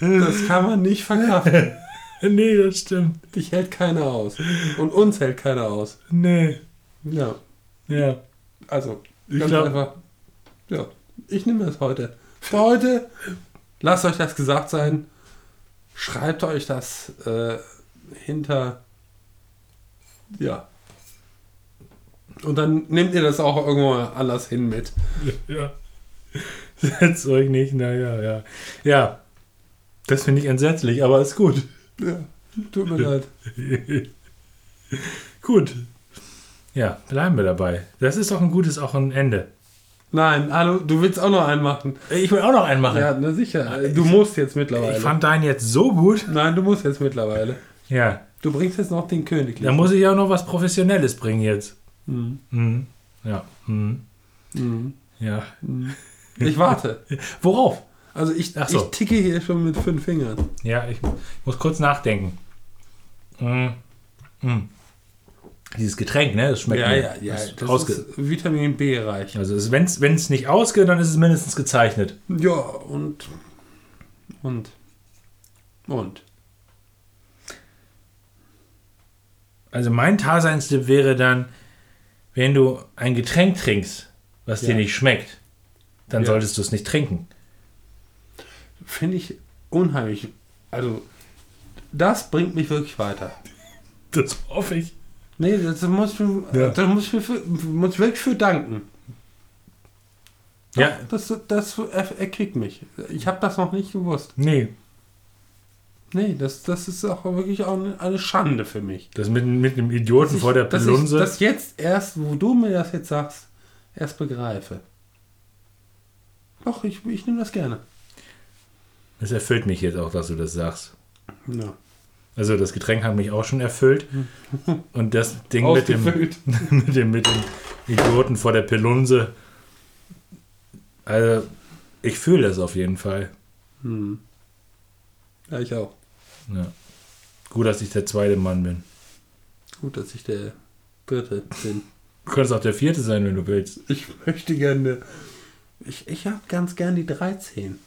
Das kann man nicht verkraften. nee, das stimmt. Dich hält keiner aus. Und uns hält keiner aus. Nee. Ja, Ja. also, Ich ganz glaub- einfach. Ja, ich nehme das heute. Für heute, lasst euch das gesagt sein. Schreibt euch das äh, hinter. Ja. Und dann nehmt ihr das auch irgendwo anders hin mit. Ja. Setzt euch nicht, naja, ja. Ja. Das finde ich entsetzlich, aber ist gut. Ja, tut mir leid. gut. Ja, bleiben wir dabei. Das ist doch ein gutes, auch ein Ende. Nein, hallo, du willst auch noch einen machen. Ich will auch noch einen machen. Ja, na sicher. Du musst jetzt mittlerweile. ich fand deinen jetzt so gut. Nein, du musst jetzt mittlerweile. Ja. Du bringst jetzt noch den König. Da muss ich auch noch was Professionelles bringen jetzt. Mhm. Mhm. Ja. Mhm. Mhm. Ja. Ich warte. Worauf? Also ich, Ach so. ich ticke hier schon mit fünf Fingern. Ja, ich muss kurz nachdenken. Dieses Getränk, ne? Das schmeckt ja, mir. ja, ja. Das Das ausge ist Vitamin B reich. also wenn es nicht ausgeht, dann ist es mindestens gezeichnet. Ja, und. Und. Und. Also mein Taseinstipp wäre dann, wenn du ein Getränk trinkst, was dir Ja. nicht schmeckt, dann Ja. solltest du es nicht trinken. Finde ich unheimlich. Also, das bringt mich wirklich weiter. Das hoffe ich. Nee, das muss Ja. da muss wirklich für danken. Ja. Das, das er- erquickt mich. Ich habe das noch nicht gewusst. Nee, Nee, das, das ist auch wirklich auch eine, Schande für mich. das mit, mit einem Idioten Dass vor der ich, dass ich Pelunse. das jetzt erst, wo du mir das jetzt sagst, erst begreife. Doch, ich, ich nehme das gerne. Das erfüllt mich jetzt auch, dass du das sagst. Ja. Also das Getränk hat mich auch schon erfüllt. Und das Ding mit dem, mit dem, mit dem Idioten vor der Pelunse. Also, ich fühle das auf jeden Fall. Hm. Ja, ich auch. Ja. Gut, dass ich der zweite Mann bin. Gut, dass ich der dritte bin. Du könntest auch der vierte sein, wenn du willst. Ich möchte gerne. Ich, ich habe ganz gern die 13.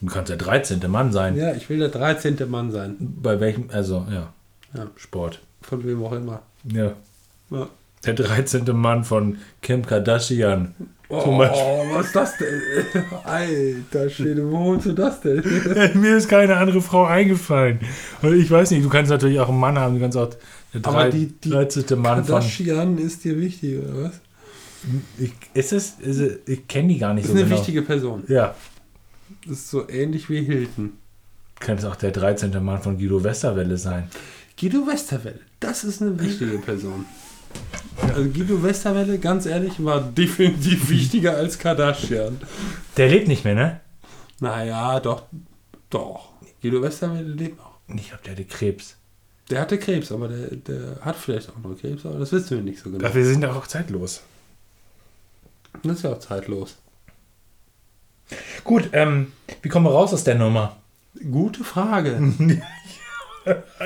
Du kannst der 13. Mann sein. Ja, ich will der 13. Mann sein. Bei welchem, also, ja, Ja, Sport. von wem auch immer. Ja. Ja. Der 13. Mann von Kim Kardashian. Oh, was ist das denn? Alter Schwede, wo holst du das denn? Mir ist keine andere Frau eingefallen. Und ich weiß nicht, du kannst natürlich auch einen Mann haben, du kannst auch der Aber drei- die- die 13. Mann von. Kardashian ist dir wichtig, oder was? Ich, ist es, ist es, ich kenne die gar nicht Das so ist eine genau. wichtige Person. Ja. Das ist so ähnlich wie Hilton. Könnte es auch der 13. Mann von Guido Westerwelle sein. Guido Westerwelle, das ist eine wichtige Person. Also Guido Westerwelle, ganz ehrlich, war definitiv wichtiger als Kardashian. Der lebt nicht mehr, ne? Naja, doch, doch. Guido Westerwelle lebt noch. Ich glaube, der hatte Krebs. Der hatte Krebs, aber der, der hat vielleicht auch noch Krebs, aber das wissen wir nicht so genau. Ach, wir sind doch auch zeitlos. Das ist ja auch zeitlos. Gut, ähm, wie kommen wir raus aus der Nummer? Gute Frage.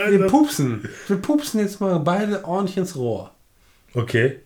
Wir pupsen. Wir pupsen jetzt mal beide ordentlich ins Rohr. Okay.